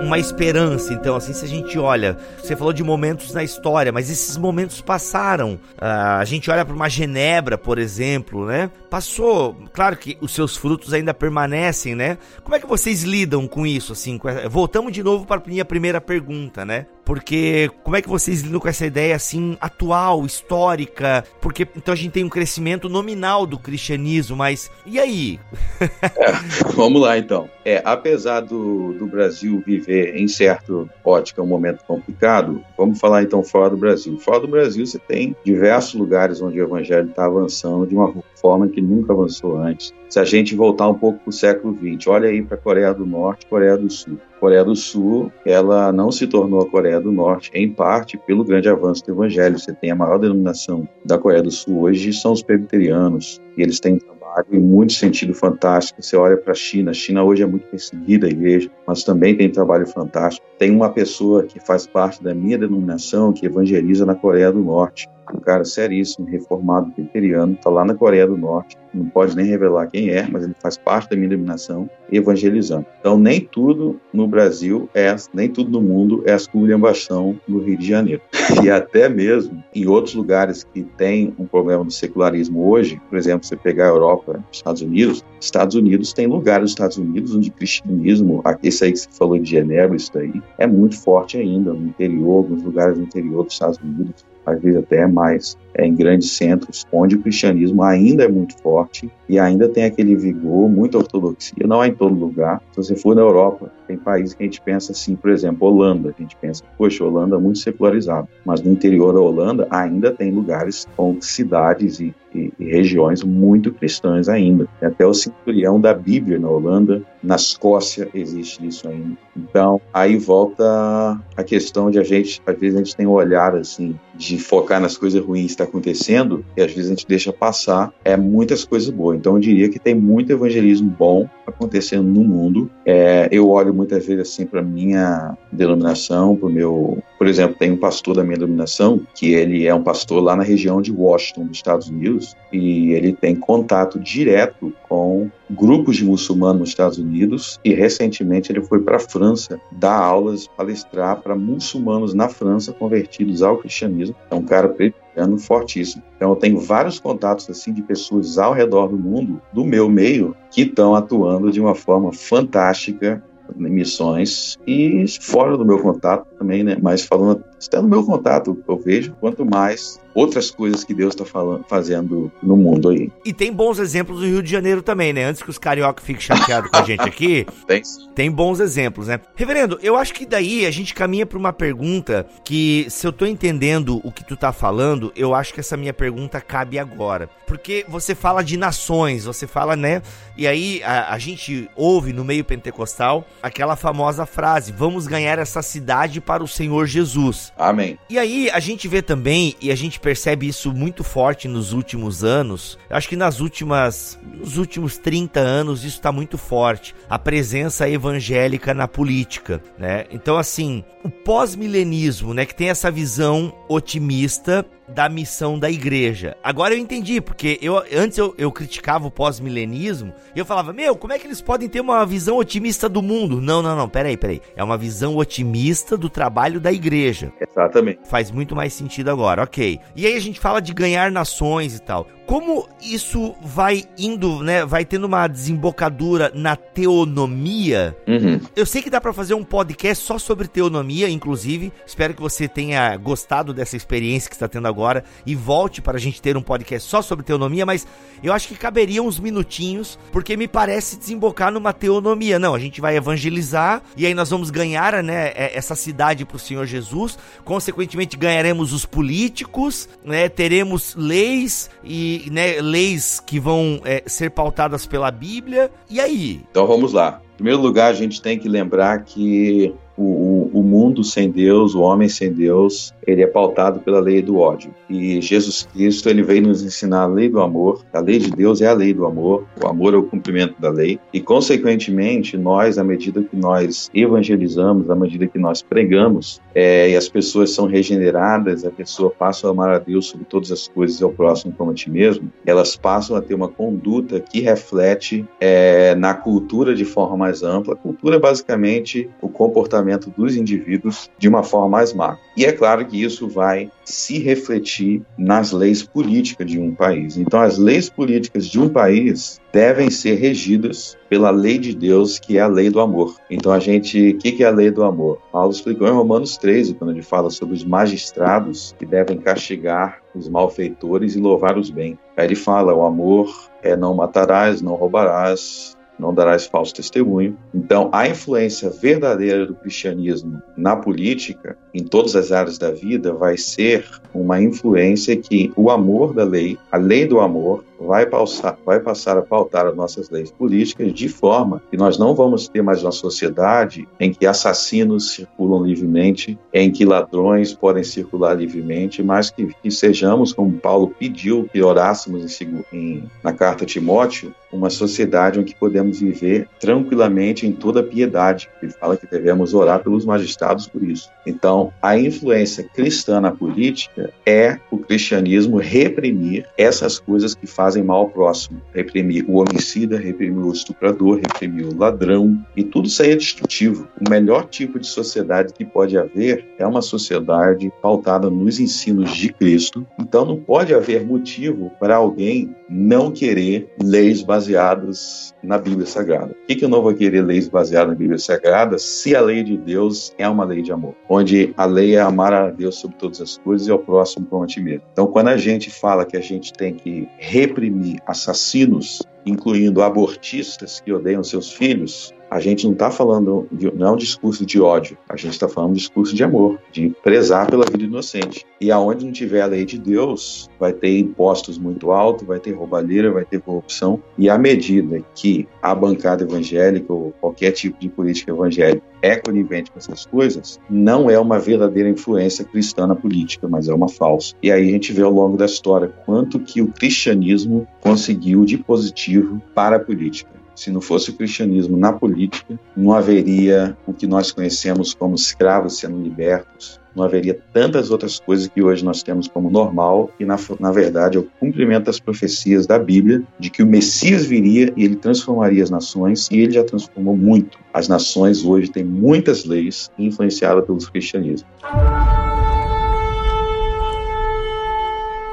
Uma esperança, então, assim, se a gente olha, você falou de momentos na história, mas esses momentos passaram. Uh, a gente olha para uma Genebra, por exemplo, né? Passou, claro que os seus frutos ainda permanecem, né? Como é que vocês lidam com isso, assim? Voltamos de novo para a minha primeira pergunta, né? Porque como é que vocês lidam com essa ideia assim atual, histórica? Porque então a gente tem um crescimento nominal do cristianismo, mas e aí? é, vamos lá então. É, apesar do, do Brasil viver em certo ótica um momento complicado, vamos falar então fora do Brasil. Fora do Brasil você tem diversos lugares onde o evangelho está avançando de uma forma que nunca avançou antes. Se a gente voltar um pouco para o século XX, olha aí para a Coreia do Norte, Coreia do Sul. Coreia do Sul, ela não se tornou a Coreia do Norte, em parte pelo grande avanço do Evangelho. Você tem a maior denominação da Coreia do Sul hoje são os presbiterianos, e eles têm trabalho em muito sentido fantástico. Você olha para a China, a China hoje é muito perseguida a igreja, mas também tem trabalho fantástico. Tem uma pessoa que faz parte da minha denominação que evangeliza na Coreia do Norte um cara seríssimo, reformado presbiteriano, está lá na Coreia do Norte, não pode nem revelar quem é, mas ele faz parte da minha denominação, evangelizando. Então, nem tudo no Brasil é, nem tudo no mundo é a esculhambação no Rio de Janeiro. E até mesmo em outros lugares que tem um problema do secularismo hoje, por exemplo, você pegar a Europa, Estados Unidos, Estados Unidos tem lugares nos Estados Unidos onde o cristianismo, esse aí que você falou de Genebra, isso daí, é muito forte ainda, no interior, alguns lugares no interior dos Estados Unidos, às vezes até mais é, em grandes centros, onde o cristianismo ainda é muito forte e ainda tem aquele vigor, muita ortodoxia, não é em todo lugar. Se você for na Europa, tem países que a gente pensa assim, por exemplo, Holanda, a gente pensa, poxa, Holanda é muito secularizado, mas no interior da Holanda ainda tem lugares com cidades e, e, e regiões muito cristãs ainda. Tem até o cinturão da Bíblia na Holanda, na Escócia existe isso ainda. Então, aí volta a questão de a gente, às vezes a gente tem um olhar assim, de focar nas coisas ruins que está acontecendo, e às vezes a gente deixa passar, é muitas coisas boas. Então eu diria que tem muito evangelismo bom acontecendo no mundo. É, eu olho muitas vezes assim para minha denominação, para meu, por exemplo, tem um pastor da minha denominação que ele é um pastor lá na região de Washington, dos Estados Unidos, e ele tem contato direto com grupos de muçulmanos nos Estados Unidos e recentemente ele foi para a França dar aulas, palestrar para muçulmanos na França convertidos ao cristianismo. É um cara presbiteriano fortíssimo. Então eu tenho vários contatos assim de pessoas ao redor do mundo, do meu meio, que estão atuando de uma forma fantástica missões e fora do meu contato também, né? Mas falando está no meu contato, eu vejo quanto mais outras coisas que Deus está fazendo no mundo aí. E tem bons exemplos do Rio de Janeiro também, né? Antes que os carioca fiquem chateados com a gente aqui, tem. tem bons exemplos, né? Reverendo, eu acho que daí a gente caminha para uma pergunta que, se eu tô entendendo o que tu tá falando, eu acho que essa minha pergunta cabe agora. Porque você fala de nações, você fala, né? E aí a, a gente ouve no meio pentecostal aquela famosa frase: vamos ganhar essa cidade para o Senhor Jesus. Amém. E aí a gente vê também, e a gente percebe isso muito forte nos últimos anos, acho que nas últimas, nos últimos 30 anos isso está muito forte, a presença evangélica na política, né? Então assim, o pós-milenismo, né, que tem essa visão otimista da missão da igreja. Agora eu entendi, porque eu antes eu, eu criticava o pós-milenismo e eu falava, meu, como é que eles podem ter uma visão otimista do mundo? Não, não, não, peraí, peraí. É uma visão otimista do trabalho da igreja. Exatamente. Faz muito mais sentido agora, ok. E aí a gente fala de ganhar nações e tal. Como isso vai indo, né? Vai tendo uma desembocadura na teonomia. Uhum. Eu sei que dá para fazer um podcast só sobre teonomia, inclusive. Espero que você tenha gostado dessa experiência que está tendo agora e volte para a gente ter um podcast só sobre teonomia, mas eu acho que caberia uns minutinhos, porque me parece desembocar numa teonomia. Não, a gente vai evangelizar e aí nós vamos ganhar, né, é, essa cidade para o Senhor Jesus. Consequentemente, ganharemos os políticos, né? Teremos leis e né, leis que vão é, ser pautadas pela Bíblia. E aí? Então vamos lá. Em primeiro lugar, a gente tem que lembrar que o, o, mundo sem Deus, o homem sem Deus, ele é pautado pela lei do ódio. E Jesus Cristo, ele veio nos ensinar a lei do amor. A lei de Deus é a lei do amor. O amor é o cumprimento da lei. E, consequentemente, nós, à medida que nós evangelizamos, à medida que nós pregamos, é, e as pessoas são regeneradas, a pessoa passa a amar a Deus sobre todas as coisas e ao próximo como a ti mesmo, elas passam a ter uma conduta que reflete é, na cultura de forma mais ampla. A cultura é basicamente o comportamento dos indivíduos de uma forma mais má. E é claro que isso vai se refletir nas leis políticas de um país. Então, as leis políticas de um país devem ser regidas pela lei de Deus, que é a lei do amor. Então, a gente, o que, que é a lei do amor? Paulo explicou em Romanos 13, quando ele fala sobre os magistrados que devem castigar os malfeitores e louvar os bem. Aí ele fala: o amor é não matarás, não roubarás, não darás falso testemunho. Então, a influência verdadeira do cristianismo na política, em todas as áreas da vida, vai ser uma influência que o amor da lei, a lei do amor, vai passar, vai passar a pautar as nossas leis políticas de forma que nós não vamos ter mais uma sociedade em que assassinos circulam livremente, em que ladrões podem circular livremente, mas que, que sejamos, como Paulo pediu que orássemos em, em, na carta a Timóteo, uma sociedade que podemos viver tranquilamente em toda piedade. Ele fala que devemos orar pelos magistrados por isso. Então, a influência cristã na política é o cristianismo reprimir essas coisas que fazem mal ao próximo. Reprimir o homicida, reprimir o estuprador, reprimir o ladrão. E tudo isso aí é destrutivo. O melhor tipo de sociedade que pode haver é uma sociedade pautada nos ensinos de Cristo. Então, não pode haver motivo para alguém não querer leis baseadas na Bíblia Sagrada. Por que, que eu não vou querer leis baseadas na Bíblia Sagrada se a lei de Deus é uma lei de amor? Onde a lei é amar a Deus sobre todas as coisas e ao próximo como a ti mesmo. Então, quando a gente fala que a gente tem que reprimir assassinos, incluindo abortistas que odeiam seus filhos, a gente não está falando, de, não é um discurso de ódio, a gente está falando um discurso de amor, de prezar pela vida inocente. E aonde não tiver a lei de Deus, vai ter impostos muito altos, vai ter roubalheira, vai ter corrupção. E à medida que a bancada evangélica ou qualquer tipo de política evangélica é conivente com essas coisas, não é uma verdadeira influência cristã na política, mas é uma falsa. E aí a gente vê ao longo da história quanto que o cristianismo conseguiu de positivo para a política se não fosse o cristianismo na política, não haveria o que nós conhecemos como escravos sendo libertos, não haveria tantas outras coisas que hoje nós temos como normal, e na, na verdade é o cumprimento das profecias da Bíblia de que o Messias viria e ele transformaria as nações, e ele já transformou muito. As nações hoje têm muitas leis influenciadas pelo cristianismo.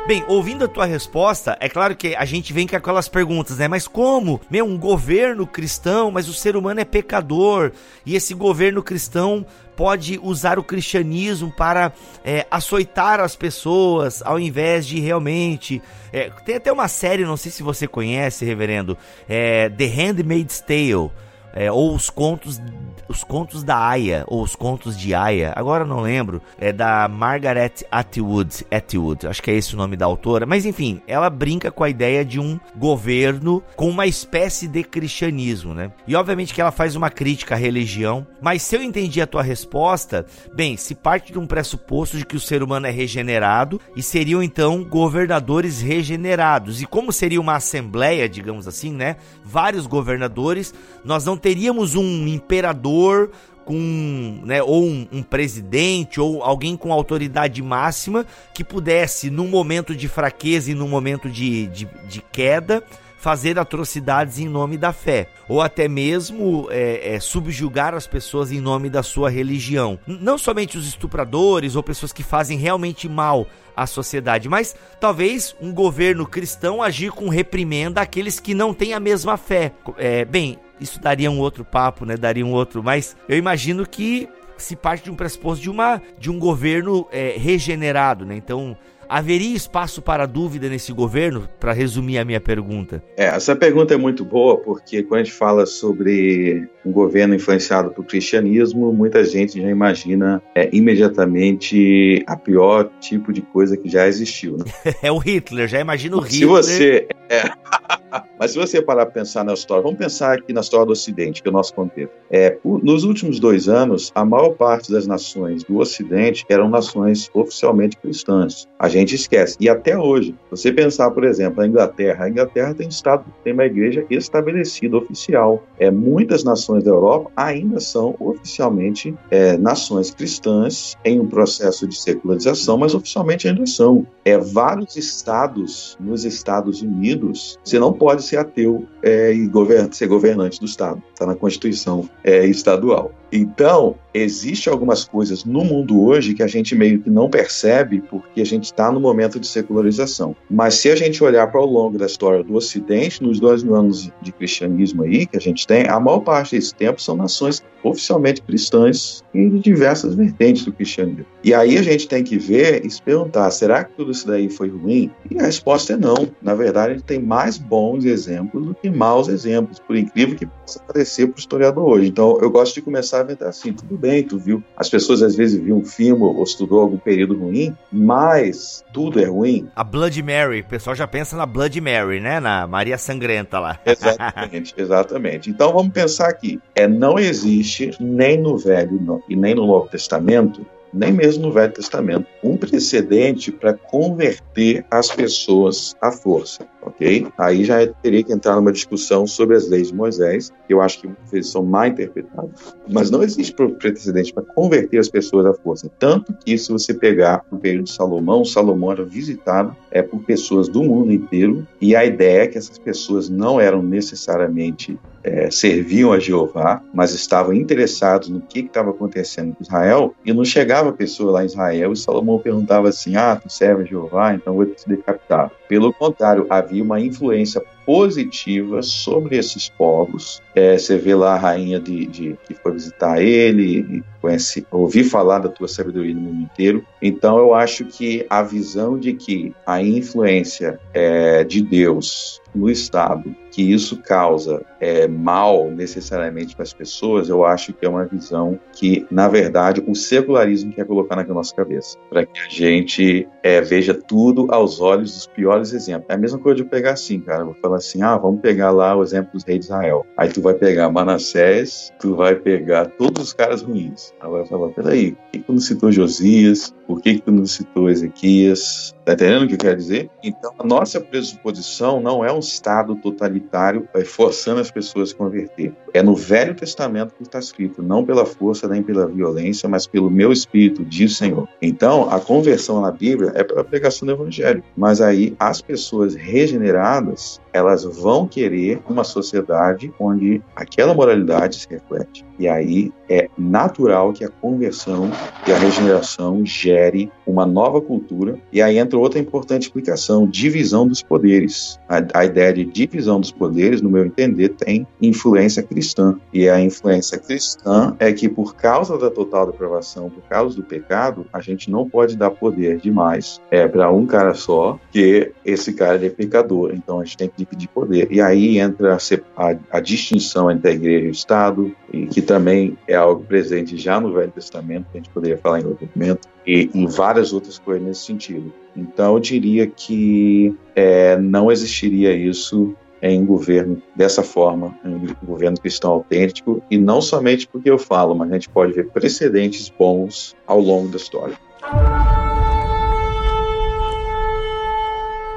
Bem, ouvindo a tua resposta, é claro que a gente vem com aquelas perguntas, né? Mas como? Meu, um governo cristão, mas o ser humano é pecador e esse governo cristão pode usar o cristianismo para é, açoitar as pessoas ao invés de realmente. É, tem até uma série, não sei se você conhece, reverendo, é, The Handmaid's Tale é, ou os contos os contos da Aya ou os contos de Aya, agora não lembro, é da Margaret Atwood, Atwood, acho que é esse o nome da autora, mas enfim, ela brinca com a ideia de um governo com uma espécie de cristianismo, né? E obviamente que ela faz uma crítica à religião, mas se eu entendi a tua resposta, bem, se parte de um pressuposto de que o ser humano é regenerado e seriam então governadores regenerados. E como seria uma assembleia, digamos assim, né? Vários governadores, nós não teríamos um imperador com, né, ou um, um, presidente ou alguém com autoridade máxima que pudesse, num momento de fraqueza e num momento de, de, de queda, fazer atrocidades em nome da fé, ou até mesmo é, é, subjugar as pessoas em nome da sua religião. Não somente os estupradores ou pessoas que fazem realmente mal à sociedade, mas talvez um governo cristão agir com reprimenda àqueles que não têm a mesma fé. É, bem, isso daria um outro papo, né? Daria um outro, mas eu imagino que se parte de um pressuposto de uma de um governo é, regenerado, né? Então Haveria espaço para dúvida nesse governo? Para resumir a minha pergunta. É, essa pergunta é muito boa, porque quando a gente fala sobre um governo influenciado pelo cristianismo, muita gente já imagina é, imediatamente a pior tipo de coisa que já existiu. Né? é o Hitler, já imagina o Hitler. Se você. É, mas se você parar para pensar na história, vamos pensar aqui na história do Ocidente, que é o nosso contexto. É, nos últimos dois anos, a maior parte das nações do Ocidente eram nações oficialmente cristãs. A gente esquece. E até hoje, você pensar, por exemplo, a Inglaterra, a Inglaterra tem estado, tem uma igreja estabelecida oficial. É, muitas nações da Europa ainda são oficialmente é, nações cristãs em um processo de secularização, mas oficialmente ainda são. É, vários estados nos Estados Unidos, você não pode ser ateu é, e govern ser governante do estado. Está na Constituição é, estadual. Então, existe algumas coisas no mundo hoje que a gente meio que não percebe porque a gente está no momento de secularização. Mas se a gente olhar para o longo da história do Ocidente, nos dois mil anos de cristianismo aí que a gente tem, a maior parte desse tempo são nações oficialmente cristãs e de diversas vertentes do cristianismo. E aí a gente tem que ver e se perguntar, será que tudo isso daí foi ruim? E a resposta é não. Na verdade, a gente tem mais bons exemplos do que maus exemplos, por incrível que possa parecer para o historiador hoje. Então, eu gosto de começar a ver assim, tudo bem, tu viu, as pessoas às vezes viam um filme ou estudou algum período ruim, mas tudo é ruim. A Blood Mary, o pessoal já pensa na Blood Mary, né? Na Maria Sangrenta lá. Exatamente, exatamente. Então, vamos pensar aqui. É, não existe nem no Velho e nem no Novo Testamento nem mesmo no Velho Testamento, um precedente para converter as pessoas à força, ok? Aí já teria que entrar numa discussão sobre as leis de Moisés, que eu acho que são mal interpretadas, mas não existe precedente para converter as pessoas à força. Tanto que, se você pegar o período de Salomão, Salomão era visitado é, por pessoas do mundo inteiro, e a ideia é que essas pessoas não eram necessariamente é, serviam a Jeová, mas estavam interessados no que estava acontecendo com Israel, e não chegava a pessoa lá em Israel e Salomão perguntava assim: Ah, tu serve a Jeová, então vou te decapitar. Pelo contrário, havia uma influência positiva sobre esses povos. É, você vê lá a rainha de, de, que foi visitar ele, e conhece, ouvir falar da tua sabedoria no mundo inteiro. Então, eu acho que a visão de que a influência é, de Deus no Estado, que isso causa é, mal necessariamente para as pessoas, eu acho que é uma visão que, na verdade, o secularismo quer colocar na nossa cabeça, para que a gente é, veja tudo aos olhos dos piores exemplos. É a mesma coisa de eu pegar assim, cara, vou falar assim, ah, vamos pegar lá o exemplo dos reis de Israel. Aí tu vai pegar Manassés, tu vai pegar todos os caras ruins. Aí vai falar, peraí, por que tu não citou Josias? Por que tu não citou Ezequias? Tá entendendo o que eu quero dizer? Então, a nossa pressuposição não é um Estado totalitário é, forçando as pessoas a se converter. É no Velho Testamento que está escrito, não pela força nem pela violência, mas pelo meu espírito, diz o Senhor. Então, a conversão na Bíblia é pela pregação do Evangelho. Mas aí, as pessoas regeneradas, elas vão querer uma sociedade onde aquela moralidade se reflete. E aí é natural que a conversão e a regeneração gere uma nova cultura. E aí entra outra importante explicação: divisão dos poderes. A, a ideia de divisão dos poderes, no meu entender, tem influência cristã. E a influência cristã é que, por causa da total depravação, por causa do pecado, a gente não pode dar poder demais é, para um cara só, que esse cara é pecador. Então a gente tem que dividir poder. E aí entra a, a, a distinção entre a igreja e o Estado, e que também é algo presente já no Velho Testamento, que a gente poderia falar em outro momento, e em várias outras coisas nesse sentido. Então, eu diria que é, não existiria isso em governo dessa forma, em governo cristão autêntico, e não somente porque eu falo, mas a gente pode ver precedentes bons ao longo da história.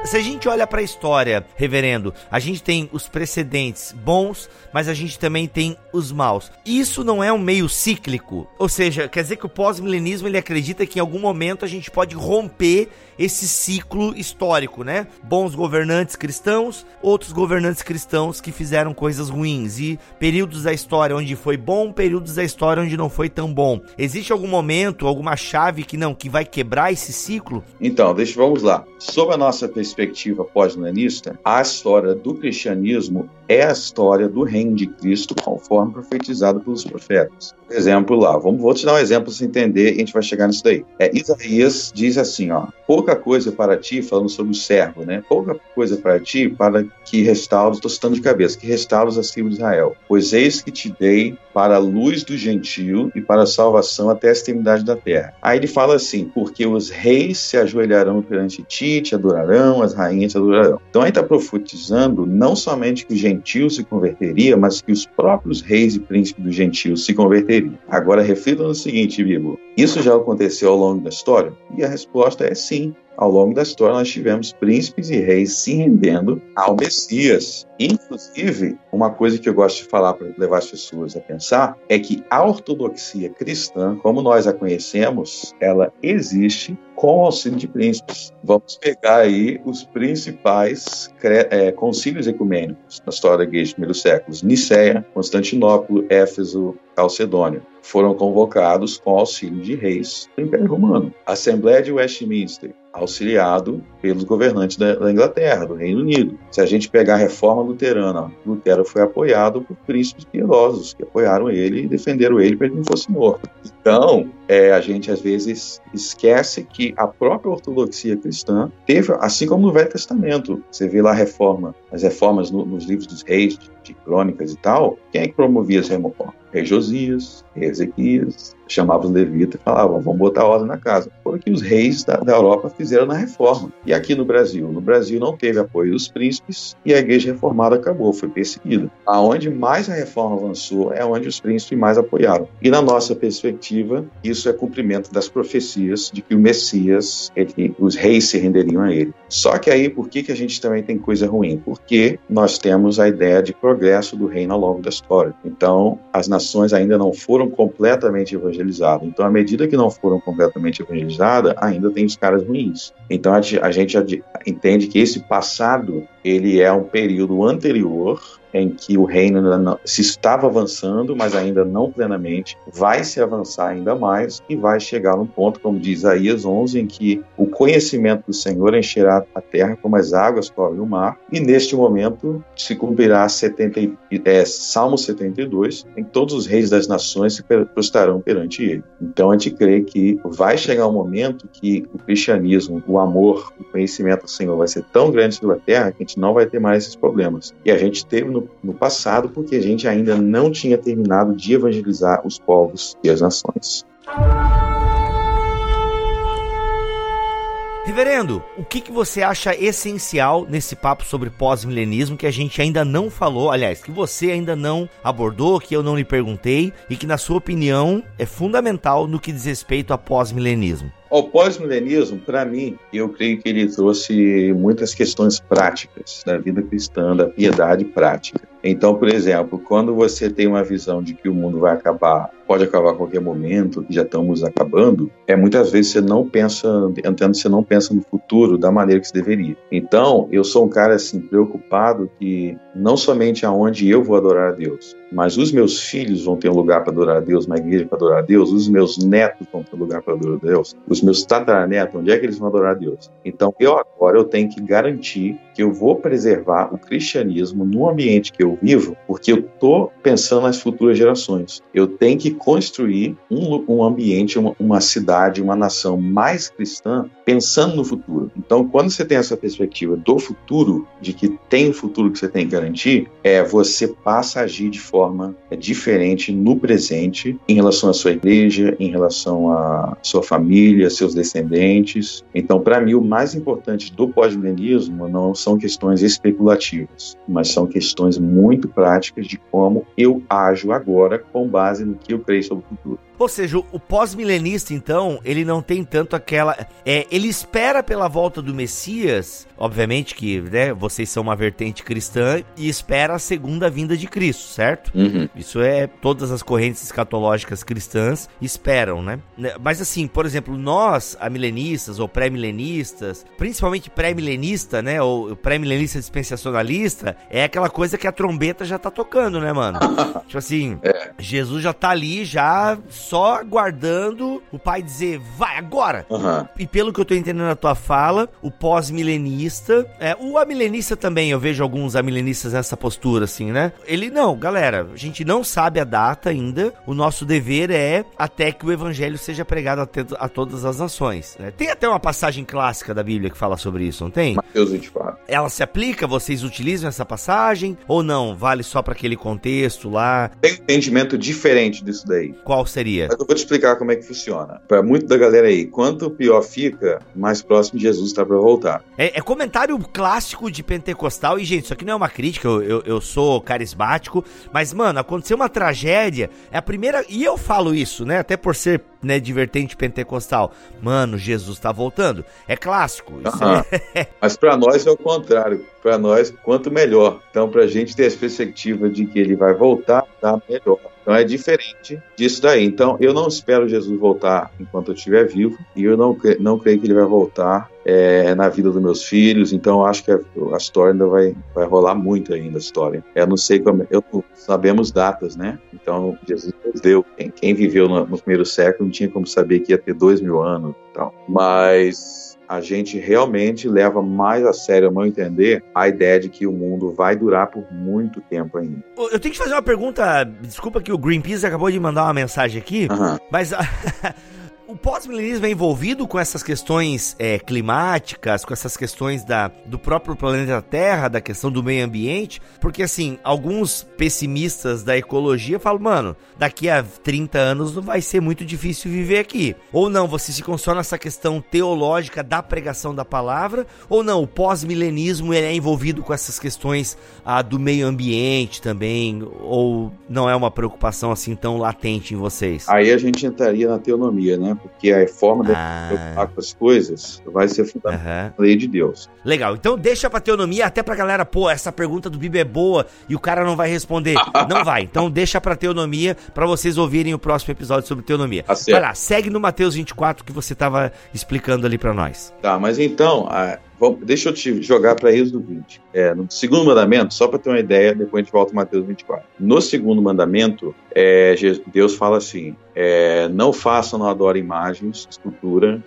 Se a gente olha para a história, reverendo, a gente tem os precedentes bons, mas a gente também tem os maus. Isso não é um meio cíclico? Ou seja, quer dizer que o pós-milenismo ele acredita que em algum momento a gente pode romper esse ciclo histórico, né? Bons governantes cristãos, outros governantes cristãos que fizeram coisas ruins e períodos da história onde foi bom, períodos da história onde não foi tão bom. Existe algum momento, alguma chave que não que vai quebrar esse ciclo? Então, deixa vamos lá. Sob a nossa perspectiva pós-milenista, a história do cristianismo é a história do reino de Cristo conforme profetizado pelos profetas. Exemplo lá, vamos, vou te dar um exemplo para você entender e a gente vai chegar nisso daí. É, Isaías diz assim, ó, pouca coisa para ti, falando sobre o servo, né? Pouca coisa para ti para que restaures, estou citando de cabeça, que restaures as tribos de Israel. Pois eis que te dei para a luz do gentio e para a salvação até a extremidade da terra. Aí ele fala assim, porque os reis se ajoelharão perante ti, te adorarão, as rainhas adorarão. Então aí está profetizando não somente que o gentio se converteria, mas que os próprios reis e príncipes do gentio se converteriam. Agora reflita no seguinte, Bibo, isso já aconteceu ao longo da história? E a resposta é sim ao longo da história nós tivemos príncipes e reis se rendendo ao Messias. Inclusive, uma coisa que eu gosto de falar para levar as pessoas a pensar é que a ortodoxia cristã, como nós a conhecemos, ela existe com auxílio de príncipes. Vamos pegar aí os principais é, concílios ecumênicos na história da igreja dos primeiros séculos: Nicéia, Constantinopla, Éfeso, Calcedônia foram convocados com auxílio de reis do Império Romano. Assembleia de Westminster, auxiliado pelos governantes da, da, Inglaterra, do Reino Unido. Se a gente pegar a reforma luterana, Lutero foi apoiado por príncipes piedosos que apoiaram ele e defenderam ele para ele não fosse morto. Então, é, a gente às vezes esquece que a própria ortodoxia cristã teve, assim como no Velho Testamento, você vê lá a reforma, as reformas no, nos livros dos reis, de crônicas e tal, quem é que promovia essa reforma? Rei Josias, rei Ezequias, chamava os levitas e falavam, vamos botar ordem na casa. Foi o que os reis da, da, Europa fizeram na reforma. E aqui no Brasil? No Brasil não teve apoio dos príncipes e a igreja reformada acabou, foi perseguida. Aonde mais a reforma avançou é onde os príncipes mais apoiaram. E na nossa perspectiva, isso é cumprimento das profecias de que o Messias, ele, os reis se renderiam a ele. Só que aí, por que, que a gente também tem coisa ruim? Porque nós temos a ideia de progresso do reino ao longo da história. Então, as nações ainda não foram completamente evangelizadas. Então, à medida que não foram completamente evangelizadas, ainda tem os caras ruins. Então, a gente entende que esse passado ele é um período anterior em que o reino se estava avançando, mas ainda não plenamente, vai se avançar ainda mais e vai chegar num ponto, como diz Isaías 11, em que o conhecimento do Senhor encherá a terra como as águas cobrem o mar, e neste momento se cumprirá 70, é, Salmo 72, em que todos os reis das nações se prostrarão perante ele. Então a gente crê que vai chegar um momento que o cristianismo, o amor, o conhecimento do Senhor vai ser tão grande sobre a terra que a gente não vai ter mais esses problemas. E a gente teve no, no passado porque a gente ainda não tinha terminado de evangelizar os povos e as nações. Reverendo, o que, que você acha essencial nesse papo sobre pós-milenismo que a gente ainda não falou, aliás, que você ainda não abordou, que eu não lhe perguntei e que, na sua opinião, é fundamental no que diz respeito a pós-milenismo? O pós-milenismo, para mim, eu creio que ele trouxe muitas questões práticas da vida cristã, da piedade prática. Então, por exemplo, quando você tem uma visão de que o mundo vai acabar, pode acabar a qualquer momento, que já estamos acabando, é muitas vezes você não pensa, entendo, você não pensa no futuro da maneira que se deveria. Então, eu sou um cara assim preocupado que não somente aonde eu vou adorar a Deus, mas os meus filhos vão ter um lugar para adorar a Deus, uma igreja para adorar a Deus, os meus netos vão ter um lugar para adorar a Deus, os meus tataranetos, onde é que eles vão adorar a Deus? Então, eu agora eu tenho que garantir que eu vou preservar o cristianismo no ambiente que eu vivo, porque eu estou pensando nas futuras gerações. Eu tenho que construir um, um ambiente, uma, uma cidade, uma nação mais cristã, pensando no futuro. Então, quando você tem essa perspectiva do futuro, de que tem um futuro que você tem que garantir, é você passa a agir de forma forma é diferente no presente em relação à sua igreja, em relação à sua família, seus descendentes. Então, para mim, o mais importante do pós-milenismo não são questões especulativas, mas são questões muito práticas de como eu ajo agora com base no que eu creio sobre o futuro. Ou seja, o pós-milenista, então, ele não tem tanto aquela. É, ele espera pela volta do Messias, obviamente que né, vocês são uma vertente cristã, e espera a segunda vinda de Cristo, certo? Uhum. Isso é. Todas as correntes escatológicas cristãs esperam, né? né mas assim, por exemplo, nós, milenistas ou pré-milenistas, principalmente pré-milenista, né? Ou pré-milenista dispensacionalista, é aquela coisa que a trombeta já tá tocando, né, mano? tipo assim, é. Jesus já tá ali, já só aguardando o pai dizer, vai agora. Uhum. E pelo que eu tô entendendo na tua fala, o pós-milenista, é, o amilenista também, eu vejo alguns amilenistas nessa postura, assim, né? Ele, não, galera, a gente não sabe a data ainda, o nosso dever é até que o evangelho seja pregado a, a todas as nações. Né? Tem até uma passagem clássica da Bíblia que fala sobre isso, não tem? Mateus 24. Ela se aplica? Vocês utilizam essa passagem? Ou não? Vale só para aquele contexto lá? Tem um entendimento diferente disso daí. Qual seria? Mas eu vou te explicar como é que funciona. Para muito da galera aí, quanto pior fica, mais próximo de Jesus está para voltar. É, é, comentário clássico de pentecostal. E, gente, isso aqui não é uma crítica, eu, eu, eu, sou carismático. Mas, mano, aconteceu uma tragédia. É a primeira. E eu falo isso, né? Até por ser né, divertente pentecostal. Mano, Jesus está voltando. É clássico. É... Mas para nós é o contrário. Para nós, quanto melhor. Então, para a gente ter a perspectiva de que ele vai voltar, tá melhor. Então é diferente disso daí. Então eu não espero Jesus voltar enquanto eu estiver vivo e eu não, não creio que ele vai voltar é, na vida dos meus filhos. Então acho que a, a, história ainda vai, vai rolar muito ainda a história. Eu não sei como. Eu, sabemos datas, né? Então, Jesus deu. Quem, quem viveu no, no, primeiro século não tinha como saber que ia ter dois mil anos tal. Mas a gente realmente leva mais a sério, a meu entender, a ideia de que o mundo vai durar por muito tempo ainda. Eu tenho que fazer uma pergunta. Desculpa que o Greenpeace acabou de mandar uma mensagem aqui, uhum. mas. o pós-milenismo é envolvido com essas questões é, climáticas, com essas questões da, do próprio planeta Terra, da questão do meio ambiente, porque assim, alguns pessimistas da ecologia falam, mano, daqui a 30 anos não vai ser muito difícil viver aqui. Ou não, você se consome nessa questão teológica da pregação da palavra, ou não, o pós-milenismo é envolvido com essas questões ah, do meio ambiente também, ou não é uma preocupação assim tão latente em vocês? Aí a gente entraria na teonomia, né? Porque a forma de ah. preocupar com as coisas vai ser fundamental uhum. lei de Deus. Legal, então deixa pra teonomia, até pra galera, pô, essa pergunta do Bibi é boa e o cara não vai responder. não vai, então deixa pra teonomia pra vocês ouvirem o próximo episódio sobre teonomia. Tá vai lá, segue no Mateus 24 que você tava explicando ali pra nós. Tá, mas então, Vamos, deixa eu te jogar para Êxodo 20. É, no segundo mandamento, só para ter uma ideia, depois a gente volta a Mateus 24. No segundo mandamento, é, Deus fala assim: é, não façam, não adorem imagens, escultura,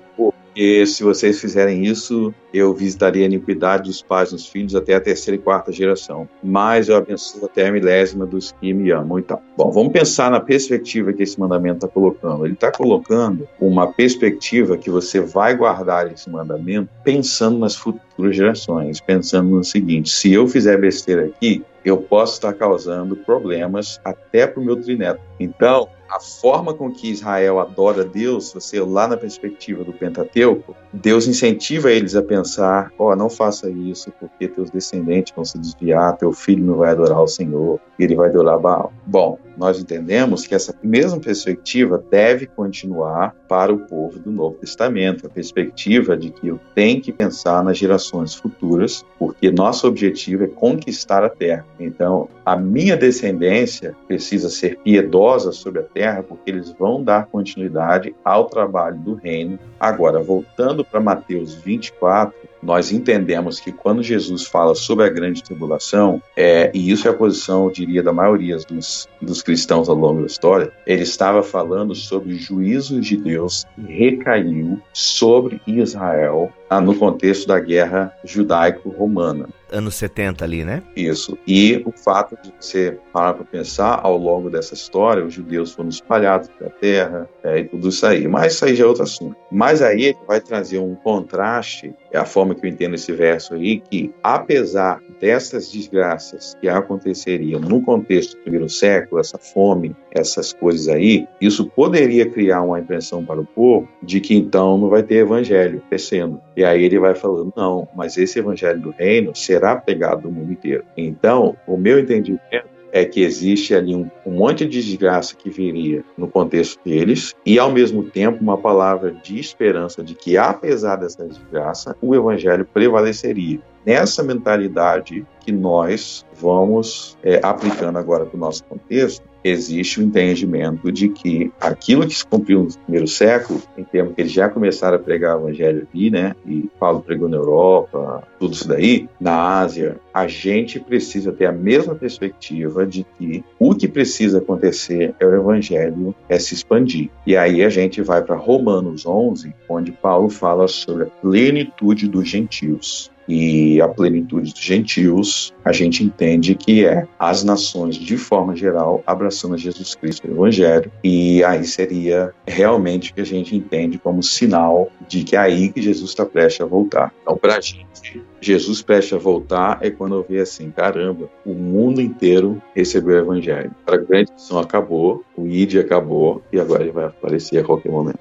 porque se vocês fizerem isso, eu visitaria a iniquidade dos pais nos filhos até a terceira e quarta geração. Mas eu abençoo até a milésima dos que me amam e tal. Bom, vamos pensar na perspectiva que esse mandamento está colocando. Ele está colocando uma perspectiva que você vai guardar esse mandamento pensando nas futuras gerações, pensando no seguinte: se eu fizer besteira aqui, eu posso estar causando problemas até para o meu trineto. Então, a forma com que Israel adora Deus, você lá na perspectiva do Pentateuco, Deus incentiva eles a pensar: ó, oh, não faça isso, porque teus descendentes vão se desviar, teu filho não vai adorar o Senhor, ele vai adorar Baal. Bom, nós entendemos que essa mesma perspectiva deve continuar para o povo do Novo Testamento, a perspectiva de que eu tenho que pensar nas gerações futuras, porque nosso objetivo é conquistar a terra. Então, a minha descendência precisa ser piedosa sobre a terra, porque eles vão dar continuidade ao trabalho do reino. Agora, voltando para Mateus 24, nós entendemos que quando Jesus fala sobre a grande tribulação, é, e isso é a posição, eu diria, da maioria dos, dos cristãos ao longo da história, ele estava falando sobre juízos de Deus que recaiu sobre Israel ah, no contexto da guerra judaico-romana. Anos 70 ali, né? Isso. E o fato de você parar para pensar, ao longo dessa história, os judeus foram espalhados pela terra é, e tudo isso aí. Mas isso aí já é outro assunto. Mas aí vai trazer um contraste, é a forma que eu entendo esse verso aí, que apesar dessas desgraças que aconteceriam no contexto do primeiro século, essa fome, essas coisas aí, isso poderia criar uma impressão para o povo de que então não vai ter evangelho crescendo. E aí ele vai falando, não, mas esse evangelho do reino será pregado no mundo inteiro. Então, o meu entendimento é que existe ali um, um, monte de desgraça que viria no contexto deles e, ao mesmo tempo, uma palavra de esperança de que, apesar dessa desgraça, o evangelho prevaleceria. Nessa mentalidade que nós vamos é, aplicando agora para o nosso contexto, existe o entendimento de que aquilo que se cumpriu no primeiro século, em termos que eles já começaram a pregar o evangelho ali, né? E Paulo pregou na Europa, tudo isso daí, na Ásia, a gente precisa ter a mesma perspectiva de que o que precisa acontecer é o evangelho é se expandir. E aí a gente vai para Romanos 11, onde Paulo fala sobre a plenitude dos gentios e a plenitude dos gentios, a gente entende que é as nações, de forma geral, abraçando Jesus Cristo o Evangelho, e aí seria realmente o que a gente entende como sinal de que é aí que Jesus está prestes a voltar. Então, para a gente, Jesus prestes a voltar é quando eu vejo assim, caramba, o mundo inteiro recebeu o Evangelho. A grande missão acabou, o ID acabou, e agora ele vai aparecer a qualquer momento.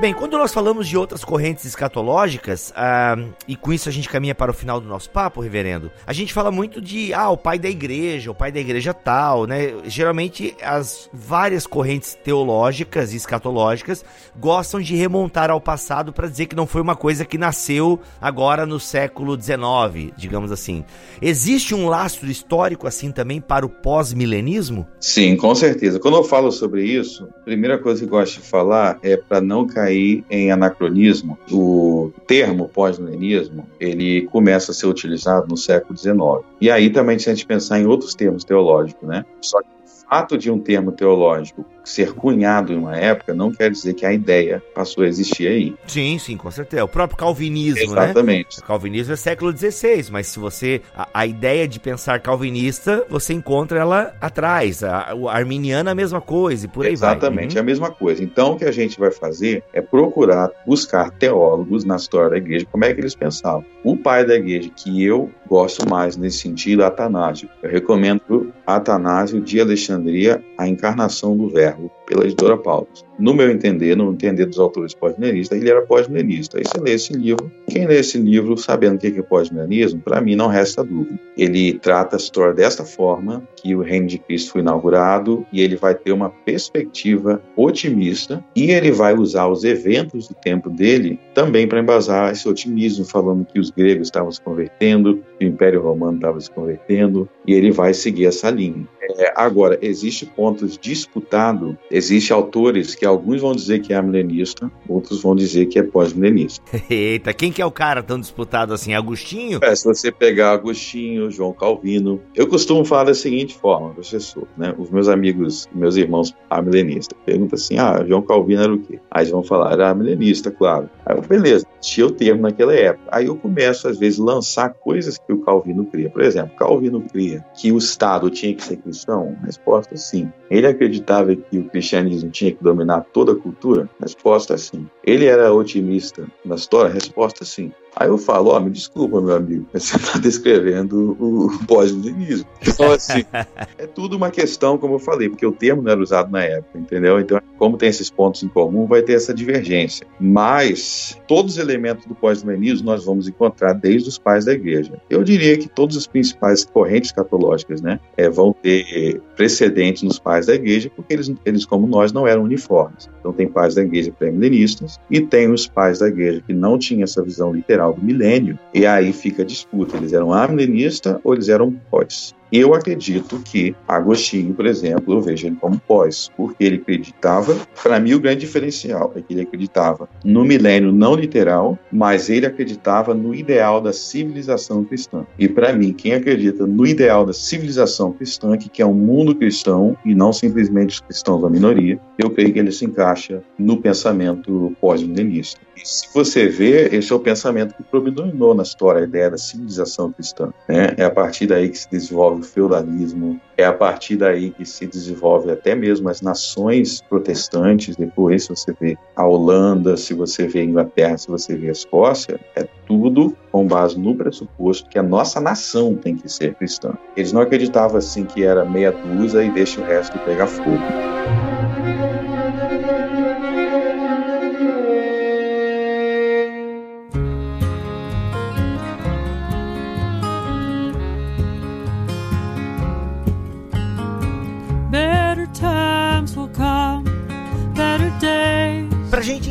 Bem, quando nós falamos de outras correntes escatológicas, ah, e com isso a gente caminha para o final do nosso papo, reverendo, a gente fala muito de, ah, o pai da igreja, o pai da igreja tal, né? Geralmente as várias correntes teológicas e escatológicas gostam de remontar ao passado para dizer que não foi uma coisa que nasceu agora no século XIX, digamos assim. Existe um lastro histórico assim também para o pós-milenismo? Sim, com certeza. Quando eu falo sobre isso, a primeira coisa que eu gosto de falar é para não cair cair em anacronismo. O termo pós-milenismo, ele começa a ser utilizado no século XIX. E aí também se a gente pensar em outros termos teológicos, né? Só que o fato de um termo teológico ser cunhado em uma época não quer dizer que a ideia passou a existir aí. Sim, sim, com certeza. O próprio calvinismo, Exatamente. né? Exatamente. O calvinismo é século XVI, mas se você... A, a, ideia de pensar calvinista, você encontra ela atrás. A, a arminiana, a mesma coisa e por aí Exatamente, vai. Exatamente, uhum. a mesma coisa. Então, o que a gente vai fazer é procurar buscar teólogos na história da igreja, como é que eles pensavam. O pai da igreja que eu gosto mais nesse sentido é Atanásio. Eu recomendo Atanásio de Alexandria, a encarnação do verbo pela editora Paulus. No meu entender, no entender dos autores pós-milenistas, ele era pós-milenista. Aí você lê esse livro. Quem lê esse livro sabendo o que é pós-milenismo, para mim não resta dúvida. Ele trata a história desta forma, que o reino de Cristo foi inaugurado, e ele vai ter uma perspectiva otimista, e ele vai usar os eventos do tempo dele também para embasar esse otimismo, falando que os gregos estavam se convertendo, que o Império Romano estava se convertendo, e ele vai seguir essa linha. É, agora, existe pontos disputados, existe autores que alguns vão dizer que é milenista, outros vão dizer que é pós-milenista. Eita, quem que é o cara tão disputado assim? Agostinho? É, se você pegar Agostinho, João Calvino. Eu costumo falar da seguinte forma, professor, né? Os meus amigos, meus irmãos amilenistas, perguntam assim: ah, João Calvino era o quê? Aí eles vão falar, era milenista, claro. Aí eu, beleza, tinha o termo naquela época. Aí eu começo, às vezes, lançar coisas que o Calvino cria. Por exemplo, Calvino cria que o Estado tinha que ser cristão? Resposta sim. Ele acreditava que o cristianismo tinha que dominar toda a cultura? Resposta sim. Ele era otimista na história? Resposta sim. Aí eu falo, ó, oh, me desculpa, meu amigo, você está descrevendo o pós-milenismo. Então, assim, é tudo uma questão, como eu falei, porque o termo não era usado na época, entendeu? Então, como tem esses pontos em comum, vai ter essa divergência. Mas, todos os elementos do pós-milenismo nós vamos encontrar desde os pais da igreja. Eu diria que todas as principais correntes catológicas, né, é, vão ter precedentes nos pais da igreja, porque eles, eles, como nós, não eram uniformes. Então, tem pais da igreja pré-milenistas e tem os pais da igreja que não tinham essa visão literal final do milênio, e aí fica a disputa: eles eram amilenistas ou eles eram pós? Eu acredito que Agostinho, por exemplo, eu vejo ele como pós, porque ele acreditava, para mim o grande diferencial é que ele acreditava no milênio não literal, mas ele acreditava no ideal da civilização cristã. E para mim, quem acredita no ideal da civilização cristã, que é um mundo cristão e não simplesmente os cristãos da minoria, eu creio que ele se encaixa no pensamento pós-milenista. E se você vê, esse é o pensamento que predominou na história, a ideia da civilização cristã. Né? É a partir daí que se desenvolve o feudalismo, é a partir daí que se desenvolve até mesmo as nações protestantes. Depois, se você vê a Holanda, se você vê a Inglaterra, se você vê a Escócia, é tudo com base no pressuposto que a nossa nação tem que ser cristã. Eles não acreditavam assim que era meia dúzia e deixa o resto pegar fogo.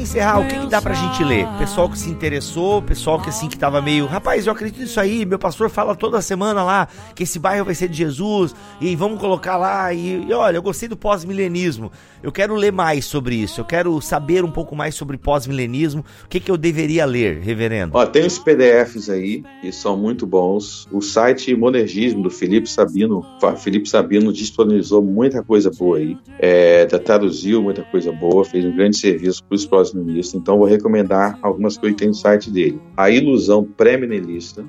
Encerrar, o que, que dá pra gente ler? Pessoal que se interessou, pessoal que assim que tava meio, rapaz, eu acredito nisso aí, meu pastor fala toda semana lá que esse bairro vai ser de Jesus e vamos colocar lá e, e olha, eu gostei do pós-milenismo. Eu quero ler mais sobre isso, eu quero saber um pouco mais sobre pós-milenismo. O que que eu deveria ler, reverendo? Ó, tem os PDFs aí que são muito bons. O site Monergismo do Felipe Sabino, Felipe Sabino disponibilizou muita coisa boa aí. É, traduziu muita coisa boa, fez um grande serviço para os pós-milenistas, então vou recomendar algumas coisas que tem no site dele. A Ilusão Pré-Milenista.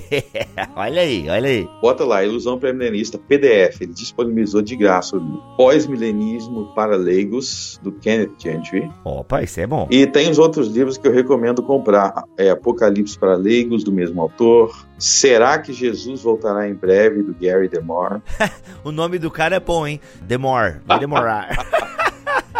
olha aí, olha aí. Bota lá, Ilusão Pré-Milenista, PDF, ele disponibilizou de graça o livro. Pós-milenismo para leigos, do Kenneth Gentry. Opa, isso é bom. E tem os outros livros que eu recomendo comprar. É Apocalipse para leigos, do mesmo autor. Será que Jesus voltará em breve, do Gary DeMore. o nome do cara é bom, hein? DeMore, vai demorar.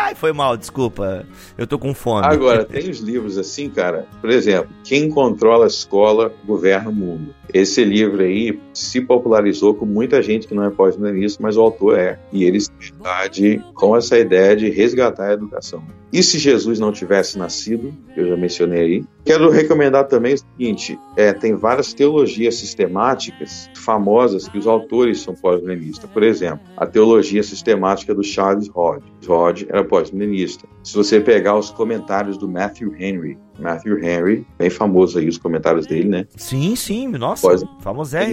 Ai, foi mal, desculpa. Eu tô com fome. Agora, tem os livros assim, cara. Por exemplo, Quem controla a escola governa o mundo. Esse livro aí se popularizou com muita gente que não é pós-milenista, mas o autor é. E na verdade, com essa ideia de resgatar a educação. E se Jesus não tivesse nascido, eu já mencionei aí. Quero recomendar também o seguinte: é, tem várias teologias sistemáticas famosas que os autores são pós-milenistas. Por exemplo, a teologia sistemática do Charles Hodge. Hodge era pós-milenista. Se você pegar os comentários do Matthew Henry, Matthew Henry, bem famoso aí os comentários dele, né? Sim, sim, nossa, famoso é.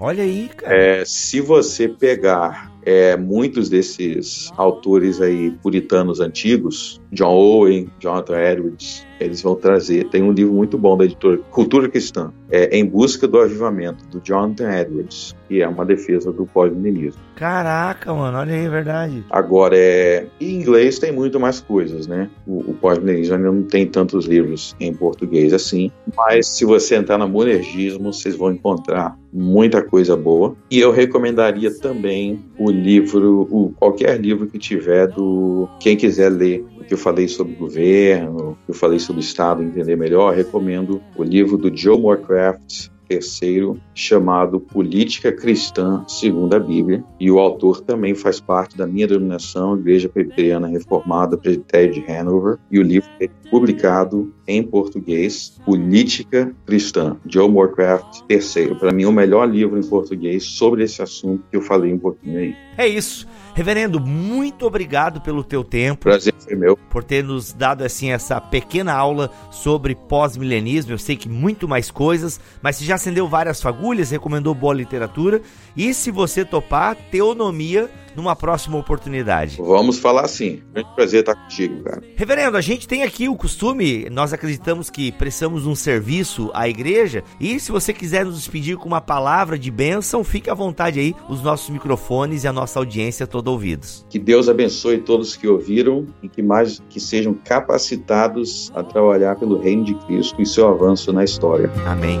Olha aí, cara. É, se você pegar é, muitos desses autores aí puritanos antigos, John Owen, Jonathan Edwards, eles vão trazer. Tem um livro muito bom da editora Cultura Cristã, é Em Busca do Avivamento, do Jonathan Edwards, que é uma defesa do pós-milenismo. Caraca, mano, olha aí, é verdade. Agora, é... em inglês tem muito mais coisas, né? O, o pós-milenismo ainda não tem tantos livros em português assim, mas se você entrar no monergismo, vocês vão encontrar muita coisa boa. E eu recomendaria também o livro, o, qualquer livro que tiver do quem quiser ler o que eu falei sobre governo, o que eu falei sobre Estado, entender melhor, recomendo o livro do Joe Moorcraft, terceiro, chamado Política Cristã segundo a Bíblia, e o autor também faz parte da minha denominação, Igreja Presbiteriana Reformada Presbitério de Hanover, e o livro é publicado em português, Política Cristã, Joe Moorcraft terceiro. Para mim, o melhor livro em português sobre esse assunto que eu falei um pouquinho aí. É isso. Reverendo, muito obrigado pelo teu tempo. Prazer foi meu. Por ter nos dado assim essa pequena aula sobre pós-milenismo. Eu sei que muito mais coisas, mas você já acendeu várias fagulhas, recomendou boa literatura. E se você topar, teonomia numa próxima oportunidade. Vamos falar sim. Grande prazer estar contigo, cara. Reverendo, a gente tem aqui o costume, nós acreditamos que prestamos um serviço à igreja e se você quiser nos despedir com uma palavra de bênção, fique à vontade aí, os nossos microfones e a nossa audiência toda ouvidos. Que Deus abençoe todos que ouviram e que mais que sejam capacitados a trabalhar pelo reino de Cristo e seu avanço na história. Amém.